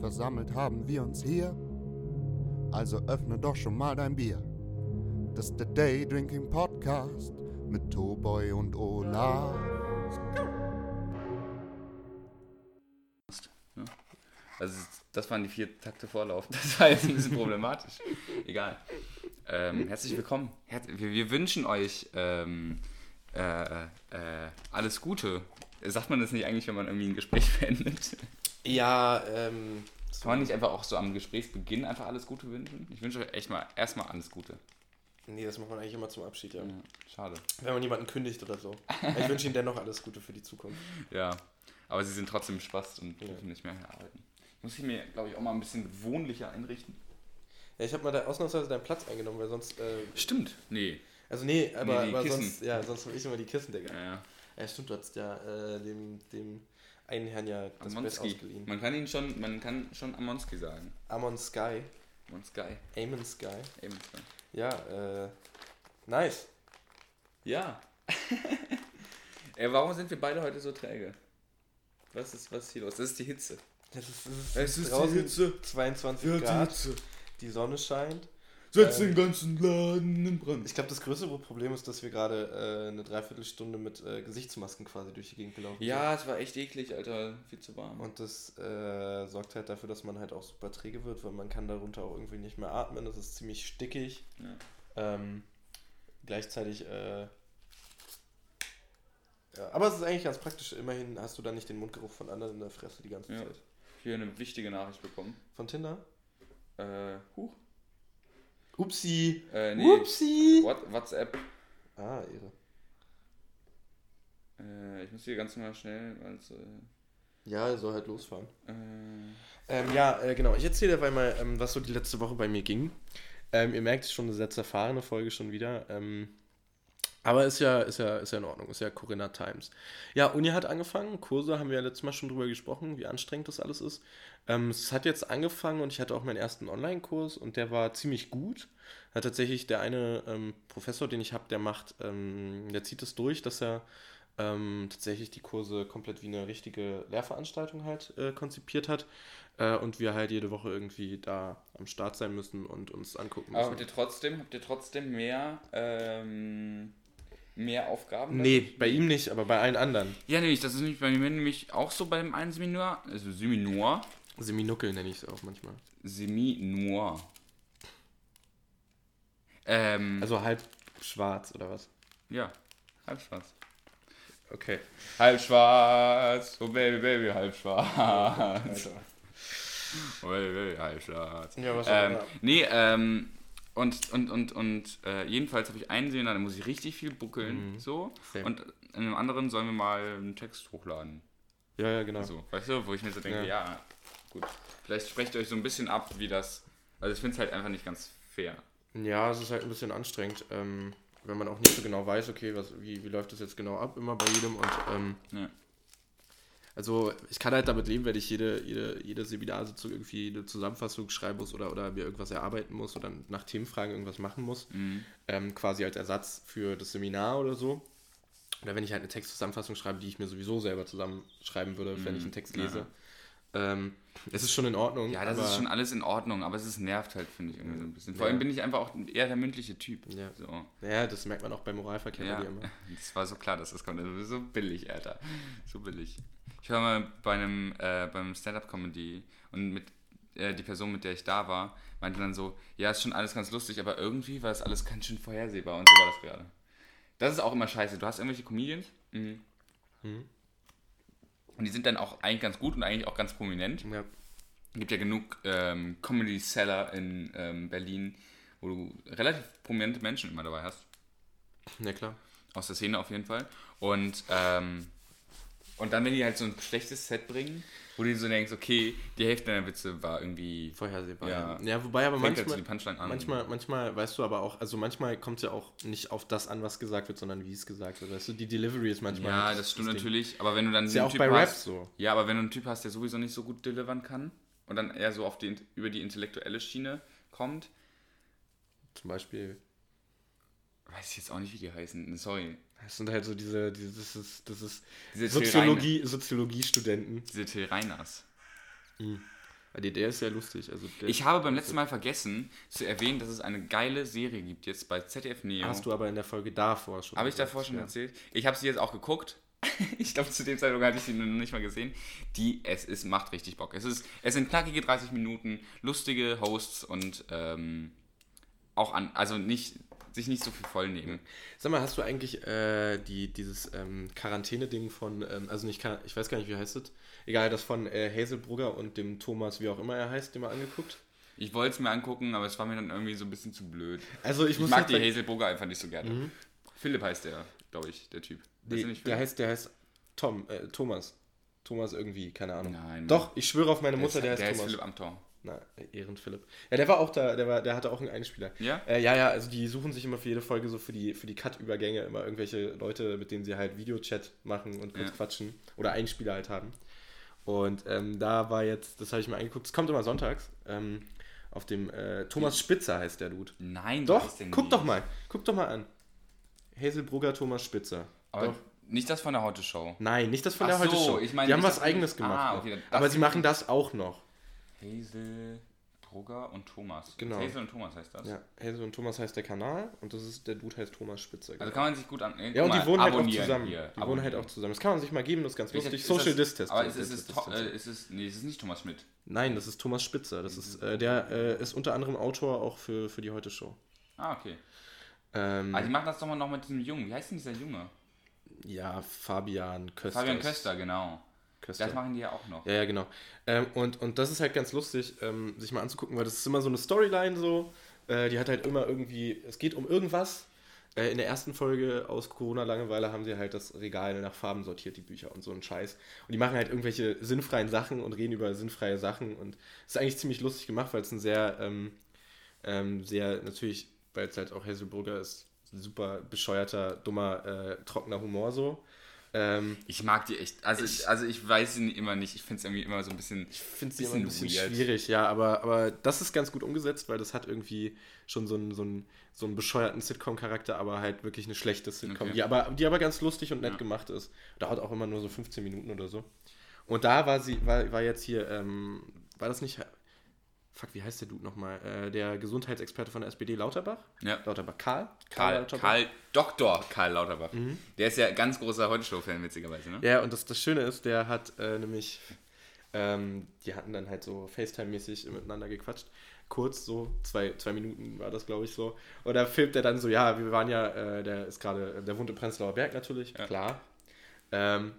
versammelt haben wir uns hier. Also öffne doch schon mal dein Bier. Das ist der Day Drinking Podcast mit Toboy und Olaf. Also das waren die vier Takte Vorlauf. Das war jetzt ein bisschen problematisch. Egal. Ähm, herzlich willkommen. Wir, wünschen euch ähm, äh, äh, alles Gute. Sagt man das nicht eigentlich, wenn man irgendwie ein Gespräch beendet? Ja, ähm. Kann man nicht einfach auch so am Gesprächsbeginn einfach alles Gute wünschen? Ich wünsche euch echt mal erstmal alles Gute. Nee, das macht man eigentlich immer zum Abschied, ja. ja schade. Wenn man jemanden kündigt oder so. ich wünsche ihnen dennoch alles Gute für die Zukunft. Ja, aber sie sind trotzdem Spaß und ja. dürfen nicht mehr arbeiten. Muss ich mir, glaube ich, auch mal ein bisschen wohnlicher einrichten. Ja, ich habe mal da ausnahmsweise deinen Platz eingenommen, weil sonst. Äh, stimmt, nee. Also nee, aber, nee, aber sonst, ja, sonst habe ich immer die Kissen, Digga. Ja, ja. ja stimmt, du hast ja äh, dem, dem einen Herrn ja das Bett ausgeliehen. Man kann ihn schon, man kann schon Amonski sagen. Amon Sky. Amon Sky. Amon Sky. Amon Sky. Ja, äh, nice. Ja. Ey, warum sind wir beide heute so träge? Was ist, was ist hier los? Das ist die Hitze. Das ist, das ist, es ist die Hitze. 22 ja, Grad. Die, die Sonne scheint. Setz ähm, den ganzen Laden in Brand. Ich glaube, das größere Problem ist, dass wir gerade äh, eine Dreiviertelstunde mit äh, Gesichtsmasken quasi durch die Gegend gelaufen sind. Ja, es war echt eklig, Alter. Viel zu warm. Und das äh, sorgt halt dafür, dass man halt auch super träge wird, weil man kann darunter auch irgendwie nicht mehr atmen. Das ist ziemlich stickig. Ja. Ähm, gleichzeitig äh, ja, aber es ist eigentlich ganz praktisch. Immerhin hast du dann nicht den Mundgeruch von anderen in der Fresse die ganze ja. Zeit. Hier eine wichtige Nachricht bekommen. Von Tinder? Äh, huch. Upsi. Äh, nee. Upsi. What, WhatsApp. Ah, Ehre. Äh, ich muss hier ganz mal schnell, also, Ja, er soll halt losfahren. Äh, ähm, ja, äh, genau. Ich erzähle dabei mal, ähm, was so die letzte Woche bei mir ging. Ähm, ihr merkt, es ist schon eine sehr zerfahrene Folge schon wieder. Ähm, aber ist ja, ist ja, ist ja in Ordnung, ist ja Corinna Times. Ja, Uni hat angefangen, Kurse haben wir ja letztes Mal schon drüber gesprochen, wie anstrengend das alles ist. Ähm, es hat jetzt angefangen und ich hatte auch meinen ersten Online-Kurs und der war ziemlich gut. Hat tatsächlich der eine ähm, Professor, den ich habe, der macht, ähm, der zieht es durch, dass er ähm, tatsächlich die Kurse komplett wie eine richtige Lehrveranstaltung halt äh, konzipiert hat äh, und wir halt jede Woche irgendwie da am Start sein müssen und uns angucken müssen. Aber habt ihr trotzdem, habt ihr trotzdem mehr ähm, mehr Aufgaben? Nee, bei ihm nicht, aber bei allen anderen. Ja, nee, das ist nämlich bei mir nämlich auch so beim einen Seminar, also Seminar. Seminuckel nenne ich es auch manchmal. Semi-Noir. Ähm, also halb schwarz oder was? Ja, halb schwarz. Okay. Halb schwarz, oh Baby, Baby, halb schwarz. Oh Baby, Baby, halb schwarz. Ja, was ähm, Nee, ähm, und, und, und, und äh, jedenfalls habe ich einen Seminar, da muss ich richtig viel buckeln. Mhm. So. Same. Und in einem anderen sollen wir mal einen Text hochladen. Ja, ja, genau. So, weißt du, wo ich mir so denke, ja, ja gut. Vielleicht sprecht ihr euch so ein bisschen ab, wie das. Also ich finde es halt einfach nicht ganz fair. Ja, es ist halt ein bisschen anstrengend, ähm, wenn man auch nicht so genau weiß, okay, was, wie, wie läuft das jetzt genau ab, immer bei jedem und ähm, ja. Also ich kann halt damit leben, wenn ich jede, jede, jede Seminarsitzung irgendwie eine Zusammenfassung schreiben muss oder, oder mir irgendwas erarbeiten muss oder nach Themenfragen irgendwas machen muss. Mhm. Ähm, quasi als Ersatz für das Seminar oder so. Oder wenn ich halt eine Textzusammenfassung schreibe, die ich mir sowieso selber zusammenschreiben würde, mhm. wenn ich einen Text lese. Ja. Ähm, es ist schon in Ordnung. Ja, das ist schon alles in Ordnung, aber es ist nervt halt, finde ich, irgendwie so ein bisschen. Vor allem bin ich einfach auch eher der mündliche Typ. Ja, so. ja das merkt man auch beim Moralverkehr ja, bei dir immer. Das war so klar, dass das kommt. Ist so billig, Alter. So billig. Ich war mal bei einem äh, beim Stand-Up-Comedy und mit äh, die Person, mit der ich da war, meinte dann so, ja, ist schon alles ganz lustig, aber irgendwie war das alles ganz schön vorhersehbar und so war das gerade. Das ist auch immer scheiße. Du hast irgendwelche Comedians mhm. Mhm. und die sind dann auch eigentlich ganz gut und eigentlich auch ganz prominent. Ja. Es gibt ja genug ähm, Comedy-Seller in ähm, Berlin, wo du relativ prominente Menschen immer dabei hast. Ja, klar. Aus der Szene auf jeden Fall. Und ähm, und dann, wenn die halt so ein schlechtes Set bringen, wo du so denkst, okay, die Hälfte deiner Witze war irgendwie vorhersehbar. Ja, ja wobei aber manchmal, manchmal, manchmal, weißt du aber auch, also manchmal kommt es ja auch nicht auf das an, was gesagt wird, sondern wie es gesagt wird. Weißt du, die Delivery ist manchmal. Ja, halt das stimmt das natürlich, aber wenn du dann ist ja auch typ bei Rap hast, so. Ja, aber wenn du einen Typ hast, der sowieso nicht so gut delivern kann und dann eher so auf die, über die intellektuelle Schiene kommt. Zum Beispiel. Weiß ich jetzt auch nicht, wie die heißen. Sorry. Das sind halt so diese, diese das ist, das ist diese Soziologie, Soziologie-Studenten. Diese Till Reiners. Mhm. Der, der ist sehr lustig. Also der Ich habe beim letzten Mal vergessen zu erwähnen, dass es eine geile Serie gibt jetzt bei ZDF Neo. Hast du aber in der Folge davor schon Habe ich davor schon ja. erzählt? Ich habe sie jetzt auch geguckt. ich glaube, zu dem Zeitpunkt hatte ich sie noch nicht mal gesehen. Die, es ist, macht richtig Bock. Es, ist, es sind knackige 30 Minuten, lustige Hosts und ähm, auch an, also nicht, sich nicht so viel voll nehmen. Sag mal, hast du eigentlich äh, die, dieses ähm, Quarantäne-Ding von, ähm, also nicht, ich weiß gar nicht, wie heißt es? Egal, das von äh, Hazel Brugger und dem Thomas, wie auch immer er heißt, den mal angeguckt? Ich wollte es mir angucken, aber es war mir dann irgendwie so ein bisschen zu blöd. Also ich, Ich muss mag halt die sagen- Hazel Brugger einfach nicht so gerne. Philipp heißt der, glaube ich, der Typ. Nee, der Philipp? heißt, der heißt Tom, äh, Thomas. Thomas irgendwie, keine Ahnung. Nein. Doch, ich schwöre auf meine der Mutter, ist, der heißt der heißt Thomas. Philipp Amthor. Na, Ehren Philipp. Ja, der war auch da, der, war, der hatte auch einen Einspieler. Ja? Äh, ja, ja, also die suchen sich immer für jede Folge so für die, für die Cut-Übergänge immer irgendwelche Leute, mit denen sie halt Videochat machen und kurz Ja. quatschen oder Einspieler halt haben. Und ähm, da war jetzt, das habe ich mir angeguckt, es kommt immer sonntags, ähm, auf dem äh, Thomas Spitzer heißt der Dude. Nein, Doch, guck nicht. doch mal, guck doch mal an. Hazelbrugger Thomas Spitzer. Aber Doch. nicht das von der Heute Show. Nein, nicht das von Ach der Heute so, Show. ich meine, die haben was eigenes gemacht. Ah, okay, Aber sie machen das auch noch. Hazel, Brugger und Thomas. Genau. Hazel und Thomas heißt das. Ja, Hazel und Thomas heißt der Kanal und das ist der Dude heißt Thomas Spitzer. Also genau. kann man sich gut an. Ja, und die wohnen halt auch zusammen. Hier. Die wohnen halt auch zusammen. Das kann man sich mal geben, das ist ganz Ist lustig. Social ist das- Distance. Aber ist, ist, es, to- äh, ist es. Nee, es ist nicht Thomas Schmidt. Nein, das ist Thomas Spitzer. Das ist, äh, der äh, ist unter anderem Autor auch für, für die Heute Show. Ah, okay. Ähm, Also die machen das doch mal noch mit diesem Jungen. Wie heißt denn dieser Junge? ja, Fabian Köster. Fabian ist- Köster, genau. Köster. Das machen die ja auch noch. Ja, ja, genau. Ähm, und, und das ist halt ganz lustig, ähm, sich mal anzugucken, weil das ist immer so eine Storyline so. Äh, die hat halt immer irgendwie, es geht um irgendwas. Äh, in der ersten Folge aus Corona-Langeweile haben sie halt das Regal nach Farben sortiert, die Bücher und so ein Scheiß. Und die machen halt irgendwelche sinnfreien Sachen und reden über sinnfreie Sachen. Und es ist eigentlich ziemlich lustig gemacht, weil es ein sehr, ähm, ähm, sehr, natürlich, weil es halt auch Hazelbrugger ist, super bescheuerter, dummer, äh, trockener Humor so. Ähm, Ich mag die echt. Also ich, also ich weiß sie immer nicht. Ich finde es irgendwie immer so ein bisschen. Ich finde sie immer ein bisschen weird. schwierig, ja, aber, aber das ist ganz gut umgesetzt, weil das hat irgendwie schon so einen, so einen, so einen bescheuerten Sitcom-Charakter, aber halt wirklich eine schlechte Sitcom, Okay. die, aber, die aber ganz lustig und nett Ja. gemacht ist. Dauert auch immer nur so 15 Minuten oder so. Und da war sie, war, war jetzt hier, ähm, war das nicht, fuck, wie heißt der Dude nochmal? Äh, der Gesundheitsexperte von der SPD, Lauterbach? Ja. Lauterbach, Karl? Karl, Lauterbach? Karl, Dr. Karl Lauterbach. Mhm. Der ist ja ganz großer Heute-Show-Fan, witzigerweise, ne? Ja, und das, das Schöne ist, der hat äh, nämlich, ähm, die hatten dann halt so FaceTime-mäßig miteinander gequatscht. Kurz, so zwei, zwei Minuten war das, glaube ich, so. Und da filmt er dann so, ja, wir waren ja, äh, der ist gerade, der wohnt im Prenzlauer Berg natürlich, Ja. klar. Ähm,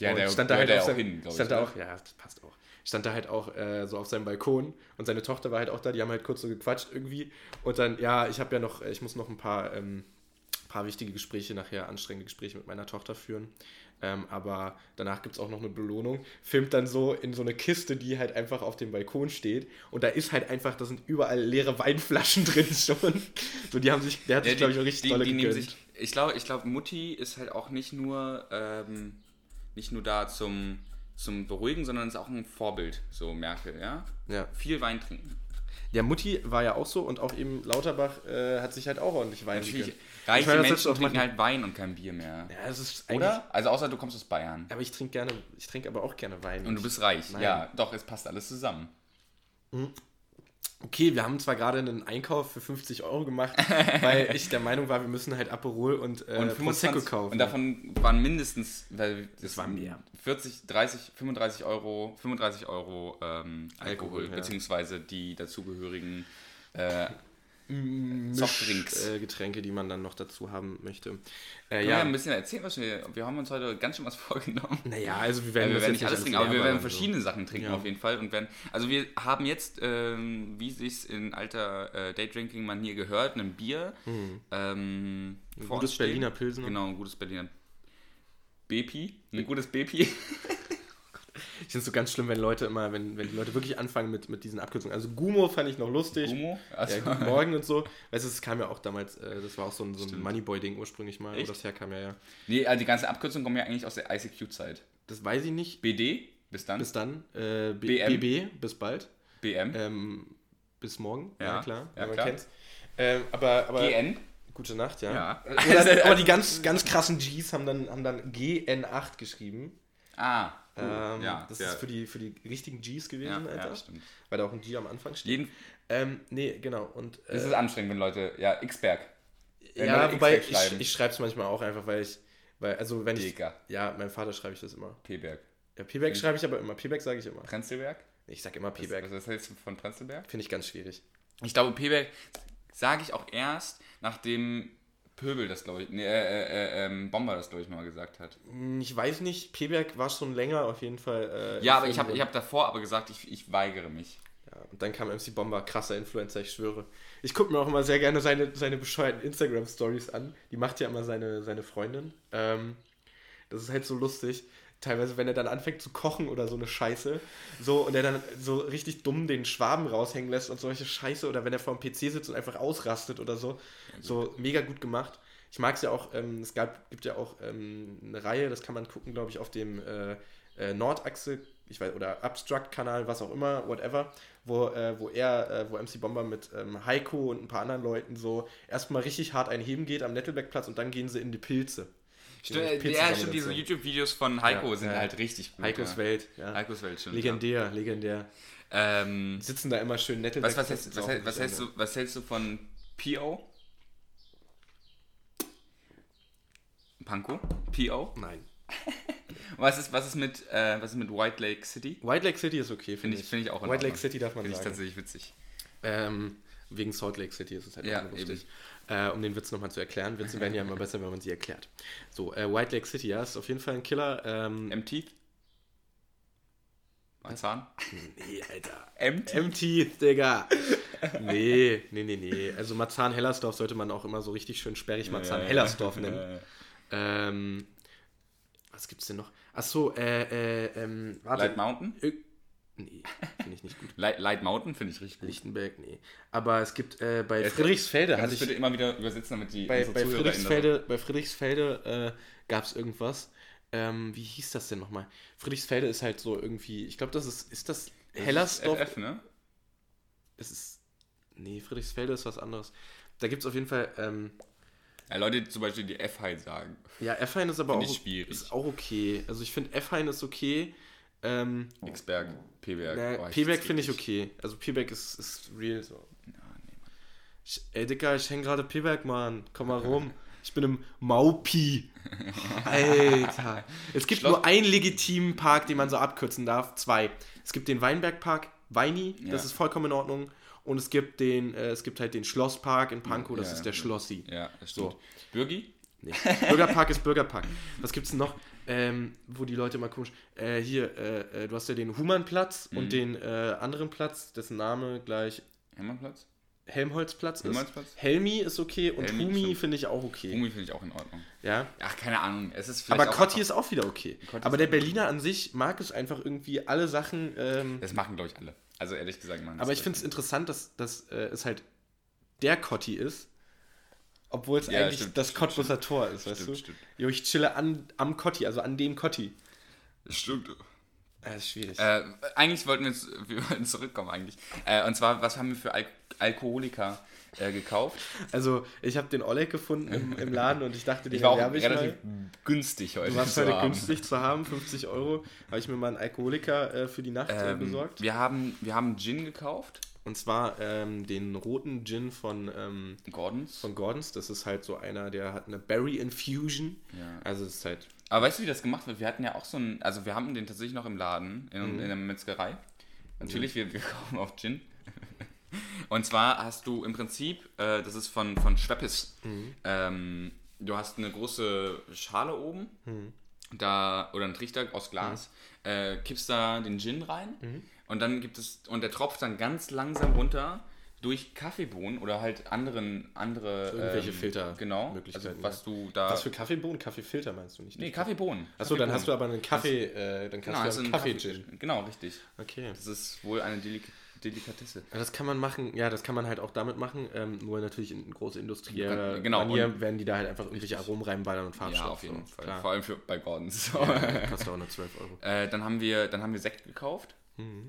Ja, der stand da halt auch seinem- hin, glaub ich, stand da auch, ja, das passt auch. Stand da halt auch äh, so auf seinem Balkon und seine Tochter war halt auch da, die haben halt kurz so gequatscht irgendwie. Und dann, ja, ich habe ja noch, ich muss noch ein paar, ähm, paar wichtige Gespräche nachher, anstrengende Gespräche mit meiner Tochter führen. Ähm, aber danach gibt es auch noch eine Belohnung. Filmt dann so in so eine Kiste, die halt einfach auf dem Balkon steht. Und da ist halt einfach, da sind überall leere Weinflaschen drin schon. So, die haben sich, der hat sich, Ja, glaube ich, auch richtig die, dolle die sich, Ich glaube, ich glaube, Mutti ist halt auch nicht nur, ähm, nicht nur da zum, zum Beruhigen, sondern ist auch ein Vorbild, so Merkel, ja? Ja. Viel Wein trinken. Ja, Mutti war ja auch so und auch eben Lauterbach äh, hat sich halt auch ordentlich Wein Natürlich, gegönnt. reiche Ich meine, das Menschen auch trinken halt Wein und kein Bier mehr. Ja, es ist. Oder? Also außer du kommst aus Bayern. Aber ich trinke gerne, ich trinke aber auch gerne Wein. Und du bist reich. Nein. Ja, doch, es passt alles zusammen. Okay, wir haben zwar gerade einen Einkauf für 50 Euro gemacht, weil ich der Meinung war, wir müssen halt Aperol und, äh, Und, Prosecco 25, kaufen. und davon waren mindestens, weil das war mehr. 40, 30, 35 Euro, 35 Euro ähm, Alkohol, Alkohol, ja. beziehungsweise die dazugehörigen äh, Misch- Softdrinks. Äh, Getränke, die man dann noch dazu haben möchte. Äh, Können wir ja, ein bisschen erzählen, was wir. Wir haben uns heute ganz schön was vorgenommen. naja, also wir Ja, werden, wir das werden jetzt nicht alles trinken, aber wir werden verschiedene Sachen trinken Ja. auf jeden Fall. Und werden, also wir haben jetzt, ähm, wie sich's in alter äh, Daydrinking-Manier gehört, ein Bier. Ähm, Ein gutes. Berliner Pilsner. Genau, ein gutes Berliner Bepi. Ein gutes Bepi. Ich finde es so ganz schlimm, wenn Leute immer, wenn, wenn die Leute wirklich anfangen mit, mit diesen Abkürzungen. Also Gumo fand ich noch lustig. Gumo? Also, Ja, guten Morgen und so. Weißt du, es kam ja auch damals, äh, das war auch so ein, so ein. Moneyboy-Ding ursprünglich mal, Echt? wo das herkam, ja, ja. nee, also die ganzen Abkürzungen kommen ja eigentlich aus der ICQ-Zeit. Das weiß ich nicht. BD, bis dann. Bis dann. Äh, BM. BB, bis bald. BM. Ähm, bis morgen, Ja, ja, klar. ja, man klar. kennt's. Ähm, aber, aber GN. gute Nacht, ja. Ja. Oder, aber die ganz, ganz krassen Gs haben dann, haben dann GN8 geschrieben. Ah, cool. Ähm, ja, das ja. ist für die, für die richtigen Gs ja, gewesen, ja, Alter. das stimmt. weil da auch ein G am Anfang steht. Jeden, Ähm, nee, genau. Und, äh, es ist anstrengend, wenn Leute, ja, X-Berg. wenn ja, wobei ich, ich schreibe es manchmal auch einfach, weil ich, weil, also wenn ich, ja, meinem Vater schreibe ich das immer. P-Berg. Ja, P-Back schreibe ich aber immer. P-Back sage ich immer. Prenzlberg? Ich sag immer Was, P-Back. was hältst du von Prenzlberg? Finde ich ganz schwierig. Ich glaube, P-Berg sage ich auch erst, nachdem Pöbel das, glaube ich, nee, äh, äh, äh, ähm, Bomber das, glaube ich, mal gesagt hat. Hm, Ich weiß nicht, P-Back war schon länger auf jeden Fall. Äh, Ja, aber ich habe ich hab davor aber gesagt, ich, ich weigere mich. Ja, und dann kam MC Bomber, krasser Influencer, ich schwöre. Ich gucke mir auch immer sehr gerne seine, seine bescheuerten Instagram-Stories an. Die macht ja immer seine, seine Freundin. Ähm, das ist halt so lustig. Teilweise, wenn er dann anfängt zu kochen oder so eine Scheiße, so und er dann so richtig dumm den Schwaben raushängen lässt und solche Scheiße oder wenn er vor dem PC sitzt und einfach ausrastet oder so. So mega gut gemacht. Ich mag es ja auch, ähm, es gab, gibt ja auch ähm, eine Reihe, das kann man gucken, glaube ich, auf dem äh, äh, Nordachse, ich weiß, oder Abstract-Kanal, was auch immer, whatever, wo, äh, wo er, äh, wo MC Bomber mit ähm, Heiko und ein paar anderen Leuten so erstmal richtig hart einheben geht am Nettelbergplatz und dann gehen sie in die Pilze. Stimmt, ja, stimmt, diese. YouTube-Videos von Heiko Ja, sind ja. halt richtig gut. Heikos. Welt, ja. Heikos Welt, stimmt. Legendär, legendär. Ähm, Sitzen da immer schön was, Nettelberg. was, hältst, was, hältst, was, hältst du, was hältst du von P.O.? Panko? P.O.? Nein. Was ist, was ist mit, äh, was ist mit White Lake City? White Lake City ist okay, Finde ich, finde ich auch in White Lake. City darf man Finde ich sagen. tatsächlich witzig. Ähm, wegen Salt Lake City ist es halt Ja, auch lustig. Äh, um den Witz nochmal zu erklären. Witze werden ja immer besser, wenn man sie erklärt. So, äh, White Lake City, ja, ist auf jeden Fall ein Killer. Ähm, M-Teeth? Marzahn? nee, Alter. M-Teeth? M-Teeth, Digga. Nee, nee, nee, nee. Also Marzahn-Hellersdorf sollte man auch immer so richtig schön sperrig Marzahn-Hellersdorf nennen. Ähm, was gibt's denn noch? Achso, äh, äh, ähm, warte. Light Mountain? Ö- Nee, finde ich nicht gut. Light, Light Mountain finde ich richtig gut. Lichtenberg, nee. Aber es gibt äh, bei Ja, Friedrichsfelde, Kannst hatte du ich, bitte immer wieder übersetzen, damit die bei, bei Friedrichsfelde, bei Friedrichsfelde äh, gab es irgendwas. Ähm, wie hieß das denn nochmal? Friedrichsfelde ist halt so irgendwie, ich glaube, das ist, ist das Hellersdorf? FF, ne? Es ist, nee, Friedrichsfelde ist was anderes. Da gibt es auf jeden Fall, ähm, Ja, Leute, die zum Beispiel die F-Halt sagen. ja, F-Hain ist aber auch, ich schwierig. ist auch okay. Also ich finde F-Hain ist okay. Ähm, X-Berg, P-Berg. na, Oh, das finde ich okay. Also P-Back ist, ist real so. Ja, nee. Ich, ey, Dicker, ich häng gerade P-Back, Mann. Komm mal rum. Ich bin im Maupi. Alter. Es gibt Schloss- nur einen legitimen Park, den man so abkürzen darf. Zwei. Es gibt den Weinbergpark, Weini, das Ja. ist vollkommen in Ordnung. Und es gibt den, äh, es gibt halt den Schlosspark in Pankow, das Ja, ist der. Schlossi. Ja, das stimmt. So. Bürgi? Nee. Bürgerpark ist Bürgerpark. Was gibt's denn noch? Ähm, wo die Leute immer komisch. Äh, hier, äh, äh, du hast ja den Humannplatz Mhm. und den äh, anderen Platz, dessen Name gleich Hermannplatz? Helmholtzplatz ist. Helmholtzplatz? Helmi ist okay und Helmi, Humi finde ich auch okay. Umi finde ich auch in Ordnung. Ja. Ach, keine Ahnung. Es ist Aber einfach- ist auch wieder okay. Kotti Aber der Berliner an sich mag es einfach irgendwie alle Sachen. Ähm, Das machen, glaube ich, alle. Also ehrlich gesagt, man. aber ich finde es interessant, dass, dass äh, es halt der Kotti ist. Obwohl es Ja, eigentlich stimmt, das stimmt, Cottbusser Tor ist, weißt Stimmt, du? stimmt. Jo, ich chille an, am Kotti, also an dem Kotti. Stimmt. Das ist schwierig. Äh, eigentlich wollten wir, jetzt, wir wollten zurückkommen eigentlich. Äh, und zwar, was haben wir für Al Alkoholiker äh, gekauft? Also, ich habe den Oleg gefunden im, im Laden und ich dachte, den Ich war auch erwerbe ich relativ mal. günstig heute. Du warst heute haben. günstig zu haben, 50 Euro. Habe ich mir mal einen Alkoholiker äh, für die Nacht äh, Ähm, besorgt. wir, haben, wir haben Gin gekauft. Und zwar ähm, den roten Gin von, ähm, Gordons. von Gordons. Das ist halt so einer, der hat eine Berry Infusion. Ja. Also es ist halt. Aber weißt du, wie das gemacht wird? Wir hatten ja auch so einen, also wir haben den tatsächlich noch im Laden, in, Mhm. in der Metzgerei. Natürlich, wir, wir kaufen auch Gin. Und zwar hast du im Prinzip, äh, das ist von, von Schweppes, Mhm. ähm, du hast eine große Schale oben, Mhm. da, oder einen Trichter aus Glas, äh, kippst da den Gin rein Mhm. Und dann gibt es, und der tropft dann ganz langsam runter durch Kaffeebohnen oder halt anderen, andere, Irgendwelche ähm, Filter- genau, Möglichkeiten, also was du da, Was für Kaffeebohnen? Kaffeefilter meinst du nicht? nee, Kaffeebohnen. Achso, dann hast du aber einen Kaffee, äh, dann Genau, kannst also du ein einen Kaffee-Gin. Kaffee Genau, richtig. Okay. Das ist wohl eine Delik Delikatesse. Das kann man machen, ja, das kann man halt auch damit machen, ähm, nur natürlich in große industrielle Genau, Manier werden die da halt einfach irgendwelche Aromen reinballern und Farbstoffe. Ja, auf jeden Fall. Klar. Vor allem für, bei Gordons. Ja, kostet auch nur 12 Euro. äh, dann, haben wir, dann haben wir Sekt gekauft.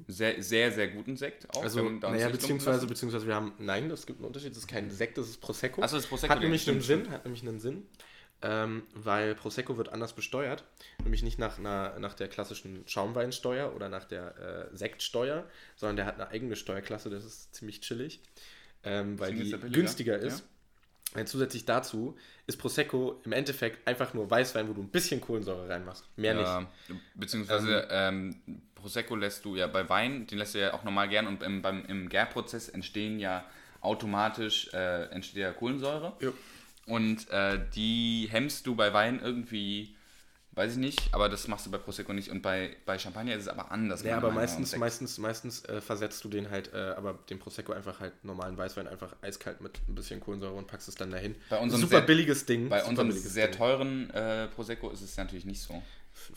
Sehr, sehr, sehr guten Sekt auch. Mhm. Also, naja, nicht beziehungsweise, beziehungsweise wir haben, nein, das gibt einen Unterschied, das ist kein Sekt, das ist Prosecco. Achso, das Prosecco. hat nämlich einen Sinn, hat nämlich einen Sinn. ähm, weil Prosecco wird anders besteuert. Nämlich nicht nach, einer, nach der klassischen Schaumweinsteuer oder nach der äh, Sektsteuer, sondern der hat eine eigene Steuerklasse, das ist ziemlich chillig, ähm, weil die er günstiger ist. Äh, Zusätzlich dazu ist Prosecco im Endeffekt einfach nur Weißwein, wo du ein bisschen Kohlensäure reinmachst. Mehr nicht. Ja, beziehungsweise ähm, Prosecco lässt du ja bei Wein, den lässt du ja auch normal gern und im, beim, im Gärprozess entstehen ja automatisch äh, entsteht ja Kohlensäure. Ja. Und äh, die hemmst du bei Wein irgendwie, weiß ich nicht, aber das machst du bei Prosecco nicht. Und bei, bei Champagner ist es aber anders. Ja, meiner aber meistens, meistens, meistens äh, versetzt du den halt, äh, aber den Prosecco einfach halt normalen Weißwein einfach eiskalt mit ein bisschen Kohlensäure und packst es dann dahin. Bei unserem super sehr- billiges Ding. Bei unserem sehr Ding. teuren äh, Prosecco ist es natürlich nicht so.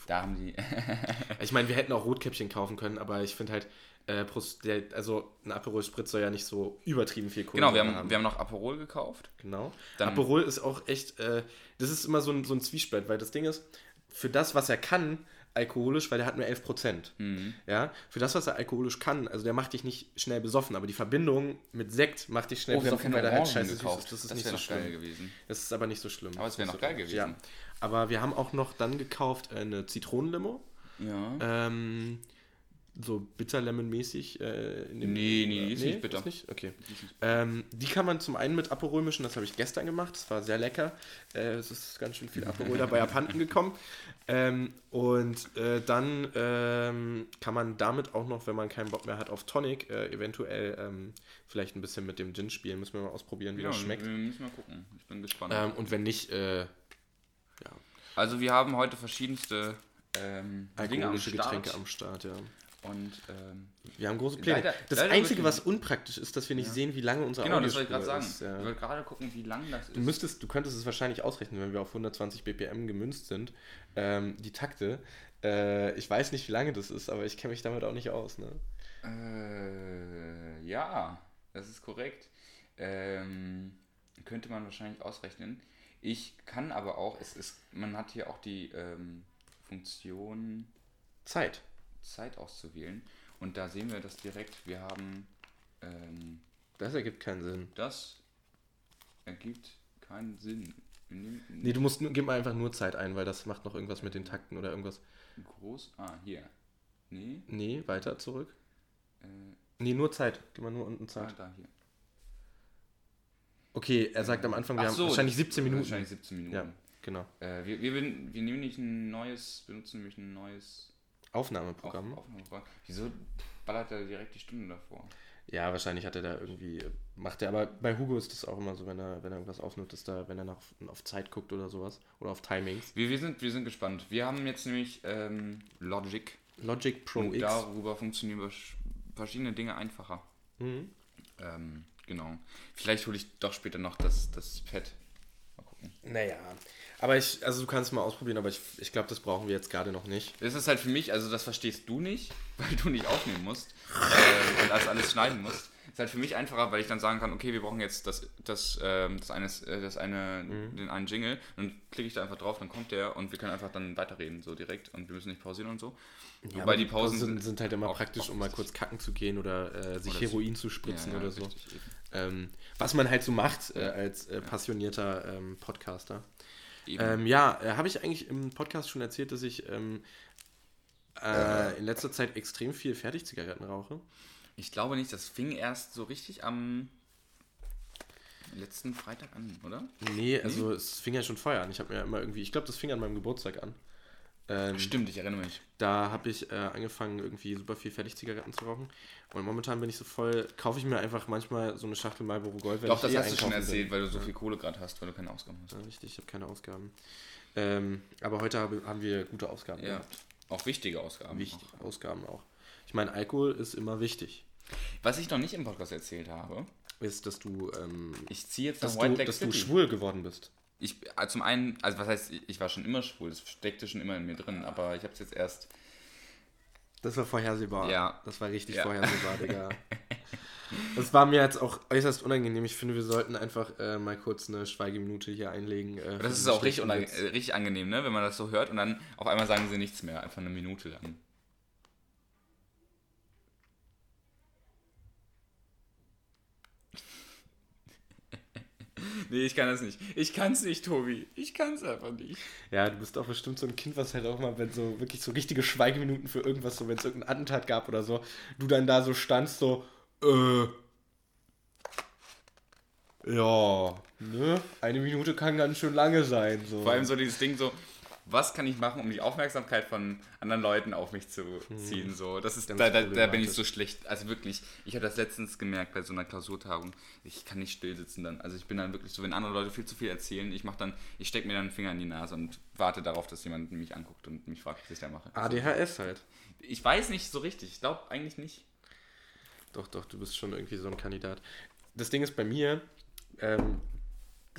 Da haben die. Ich meine, wir hätten auch Rotkäppchen kaufen können, aber ich finde halt, äh, der, also ein Aperol Spritz soll ja nicht so übertrieben viel genau, Kohlensäure wir haben, wir haben noch Aperol gekauft. Genau. Dann- Aperol ist auch echt, äh, das ist immer so ein, so ein Zwiespalt, weil das Ding ist, für das, was er kann, alkoholisch, weil der hat nur 11%. Mhm. Ja, für das, was er alkoholisch kann, also der macht dich nicht schnell besoffen, aber die Verbindung mit Sekt macht dich schnell Oh, haben besoffen, weil der halt scheiße süß gekauft. ist. Das ist Das nicht wäre so schlimm. gewesen. Das ist aber nicht so schlimm. Aber es wäre noch geil okay. Ja. Aber wir haben auch noch dann gekauft äh, eine Zitronenlimo. Ja. Ähm, so bitter-lemon-mäßig. Äh, in dem- Nee, nee, die ist nicht bitter. Ist nicht? Okay. Ähm, die kann man zum einen mit Aperol mischen, das habe ich gestern gemacht, das war sehr lecker. Äh, es ist ganz schön viel Aperol dabei abhanden gekommen. Ähm, und äh, dann ähm, kann man damit auch noch, wenn man keinen Bock mehr hat auf Tonic, äh, eventuell ähm, vielleicht ein bisschen mit dem Gin spielen. Müssen wir mal ausprobieren, wie ja, das schmeckt. Wir müssen mal gucken. Ich bin gespannt. Ähm, und wenn nicht, äh, Also wir haben heute verschiedenste ähm, Dinge am alkoholische Start. Getränke am Start, ja. Und ähm, Wir haben große Pläne. Leider- das leider Einzige, was unpraktisch ist, dass wir nicht sehen, wie lange unser genau, das wollte ich Audiospur gerade sagen. ist. Ja. Ich wollte gerade gucken, wie lang das ist. Du müsstest, du könntest es wahrscheinlich ausrechnen, wenn wir auf 120 BPM gemünzt sind. Ähm, die Takte. Äh, ich weiß nicht, wie lange das ist, aber ich kenne mich damit auch nicht aus. Ne? Äh, ja, das ist korrekt. Ähm, könnte man wahrscheinlich ausrechnen. Ich kann aber auch, es ist, man hat hier auch die ähm, Funktion Zeit. Zeit auszuwählen. Und da sehen wir das direkt. Wir haben ähm, Das ergibt keinen Sinn. das ergibt keinen Sinn. Nee, du musst nur, gib mal einfach nur Zeit ein, weil das macht noch irgendwas mit den Takten oder irgendwas. groß. Ah, hier. Nee. Nee, weiter zurück. Äh, Nee, nur Zeit. Gib mal nur unten ah, Zeit. da hier. Okay, er sagt am Anfang, wir Ach haben so, wahrscheinlich 17 Minuten. Wahrscheinlich 17 Minuten. Ja, genau. Äh, wir, wir, wir nehmen nicht ein neues, benutzen nämlich ein neues Aufnahmeprogramm. Auf, Aufnahmeprogramm. Wieso ballert er direkt die Stunde davor? Ja, wahrscheinlich hat er da irgendwie, macht er, aber bei Hugo ist das auch immer so, wenn er, wenn er irgendwas aufnimmt, ist da, wenn er nach, auf Zeit guckt oder sowas, oder auf Timings. Wir, wir, sind, wir sind gespannt. Wir haben jetzt nämlich ähm, Logic. Logic Pro und X. darüber funktionieren verschiedene Dinge einfacher. Mhm. Ähm, genau. Vielleicht hole ich doch später noch das, das Pad. Mal gucken. Naja, aber ich, also du kannst es mal ausprobieren, aber ich, ich glaube, das brauchen wir jetzt gerade noch nicht. Das ist halt für mich, also das verstehst du nicht, weil du nicht aufnehmen musst äh, und das alles schneiden musst. Ist halt für mich einfacher, weil ich dann sagen kann, okay, wir brauchen jetzt das, das, ähm, das, eines, äh, das eine, den einen Jingle. Dann klicke ich da einfach drauf, dann kommt der und wir können einfach dann weiterreden, so direkt und wir müssen nicht pausieren und so. Ja, Wobei die Pausen sind, sind halt immer auch- praktisch, um mal kurz kacken zu gehen oder äh, sich Oder so. Heroin zu spritzen Ja, ja, oder so. richtig. Ähm, was man halt so macht äh, als äh, passionierter ähm, Podcaster. Ähm, ja, äh, habe ich eigentlich im Podcast schon erzählt, dass ich ähm, äh, in letzter Zeit extrem viel Fertigzigaretten rauche? Ich glaube nicht, das fing erst so richtig am letzten Freitag an, oder? Nee, also es fing ja schon vorher an. Ich habe mir immer irgendwie, ich glaube, das fing an meinem Geburtstag an. Ähm, Stimmt, ich erinnere mich. Da habe ich äh, angefangen, irgendwie super viel Fertigzigaretten zu rauchen. Und momentan bin ich so voll, kaufe ich mir einfach manchmal so eine Schachtel Marlboro Gold. Doch, das eh hast du schon erzählt, weil du so viel Kohle gerade hast, weil du keine Ausgaben hast. Ja, richtig, ich habe keine Ausgaben. Ähm, aber heute habe, haben wir gute Ausgaben. Ja, gehabt. auch wichtige Ausgaben. Wichtige Auch. Ausgaben auch. Ich meine, Alkohol ist immer wichtig. Was ich noch nicht im Podcast erzählt habe, Ist, dass du, ähm, ich ziehe jetzt dass, du, Lake dass du City. schwul geworden bist. Ich, äh, zum einen, also was heißt, ich war schon immer schwul, das steckte schon immer in mir drin, aber ich habe es jetzt erst, Das war vorhersehbar. Ja. Das war richtig Ja. vorhersehbar, Digga. Das war mir jetzt auch äußerst unangenehm. Ich finde, wir sollten einfach äh, mal kurz eine Schweigeminute hier einlegen. Äh, das ist auch richtig, äh, richtig angenehm, ne? wenn man das so hört und dann auf einmal sagen sie nichts mehr, einfach eine Minute lang. Nee, ich kann das nicht. Ich kann es nicht, Tobi. Ich kann es einfach nicht. Ja, du bist auch bestimmt so ein Kind, was halt auch mal, wenn so wirklich so richtige Schweigeminuten für irgendwas, so wenn es irgendein Attentat gab oder so, du dann da so standst, so, äh, ja, ne? Eine Minute kann ganz schön lange sein. So. Vor allem so dieses Ding so, was kann ich machen, um die Aufmerksamkeit von anderen Leuten auf mich zu ziehen? So, das ist, da, da, da bin ich so schlecht. Also wirklich, ich habe das letztens gemerkt bei so einer Klausurtagung. Ich kann nicht still sitzen dann. Also ich bin dann wirklich so, wenn andere Leute viel zu viel erzählen, ich mache dann, ich stecke mir dann einen Finger in die Nase und warte darauf, dass jemand mich anguckt und mich fragt, was ich da mache. Also, ADHS halt. ich weiß nicht so richtig. Ich glaube eigentlich nicht. Doch, doch, du bist schon irgendwie so ein Kandidat. Das Ding ist bei mir, ähm,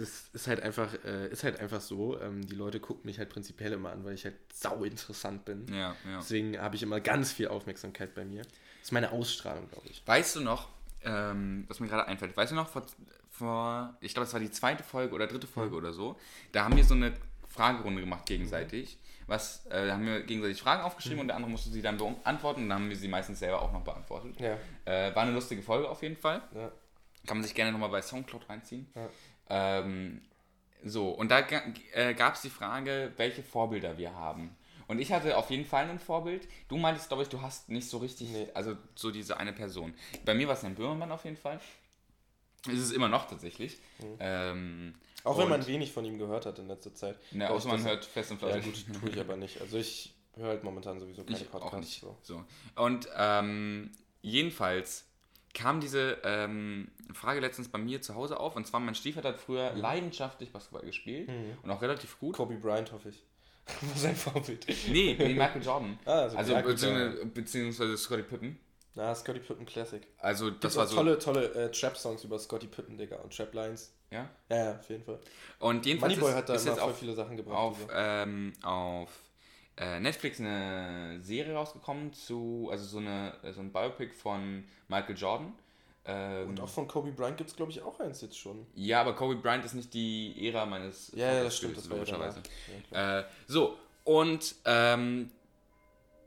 das ist halt einfach, äh, ist halt einfach so, ähm, die Leute gucken mich halt prinzipiell immer an, weil ich halt sau interessant bin. Ja, ja. Deswegen habe ich immer ganz viel Aufmerksamkeit bei mir. Das ist meine Ausstrahlung, glaube ich. Weißt du noch, ähm, was mir gerade einfällt, weißt du noch, vor, vor ich glaube, es war die zweite Folge oder dritte Folge oder so, da haben wir so eine Fragerunde gemacht gegenseitig. Was, äh, da haben wir gegenseitig Fragen aufgeschrieben und der andere musste sie dann beantworten und dann haben wir sie meistens selber auch noch beantwortet. Ja. Äh, war eine lustige Folge auf jeden Fall. Ja. Kann man sich gerne nochmal bei Soundcloud reinziehen. Ja. Ähm, so, und da äh, gab es die Frage, welche Vorbilder wir haben. Und ich hatte auf jeden Fall ein Vorbild. Du meintest, glaube ich, du hast nicht so richtig, Nee. also so diese eine Person. Bei mir war es ein Böhmermann auf jeden Fall. Ist es immer noch tatsächlich. Ähm, Auch wenn man wenig von ihm gehört hat in letzter Zeit. Ne, außer man hört fest und Ja flauschig. gut, tue ich aber nicht. Also ich höre halt momentan sowieso keine Ich Podcasts. auch nicht. So. So. Und ähm, jedenfalls kam diese ähm, Frage letztens bei mir zu Hause auf. Und zwar, mein Stiefvater hat früher Mhm. leidenschaftlich Basketball gespielt und auch relativ gut. Kobe Bryant, hoffe ich. War sein Vorbild. Nee, nee, Michael Jordan. Ah, also also beziehungsweise, beziehungsweise Scottie Pippen. Na, Scotty Pippen Classic. Also das Das war so. tolle, tolle äh, Trap-Songs über Scotty Pippen, Digga. Und Trap-Lines. Ja. Ja, ja, auf jeden Fall. Und jedenfalls Moneyboy ist, hat da ist jetzt auf, viele Sachen gebracht. auf, ähm, auf Netflix eine Serie rausgekommen zu, also so eine so ein Biopic von Michael Jordan. Ähm, Und auch von Kobe Bryant gibt es, glaube ich, auch eins jetzt schon. Ja, aber Kobe Bryant ist nicht die Ära meines Ja, ja, das stimmt, das logischerweise. Ja, Äh, so, und ähm,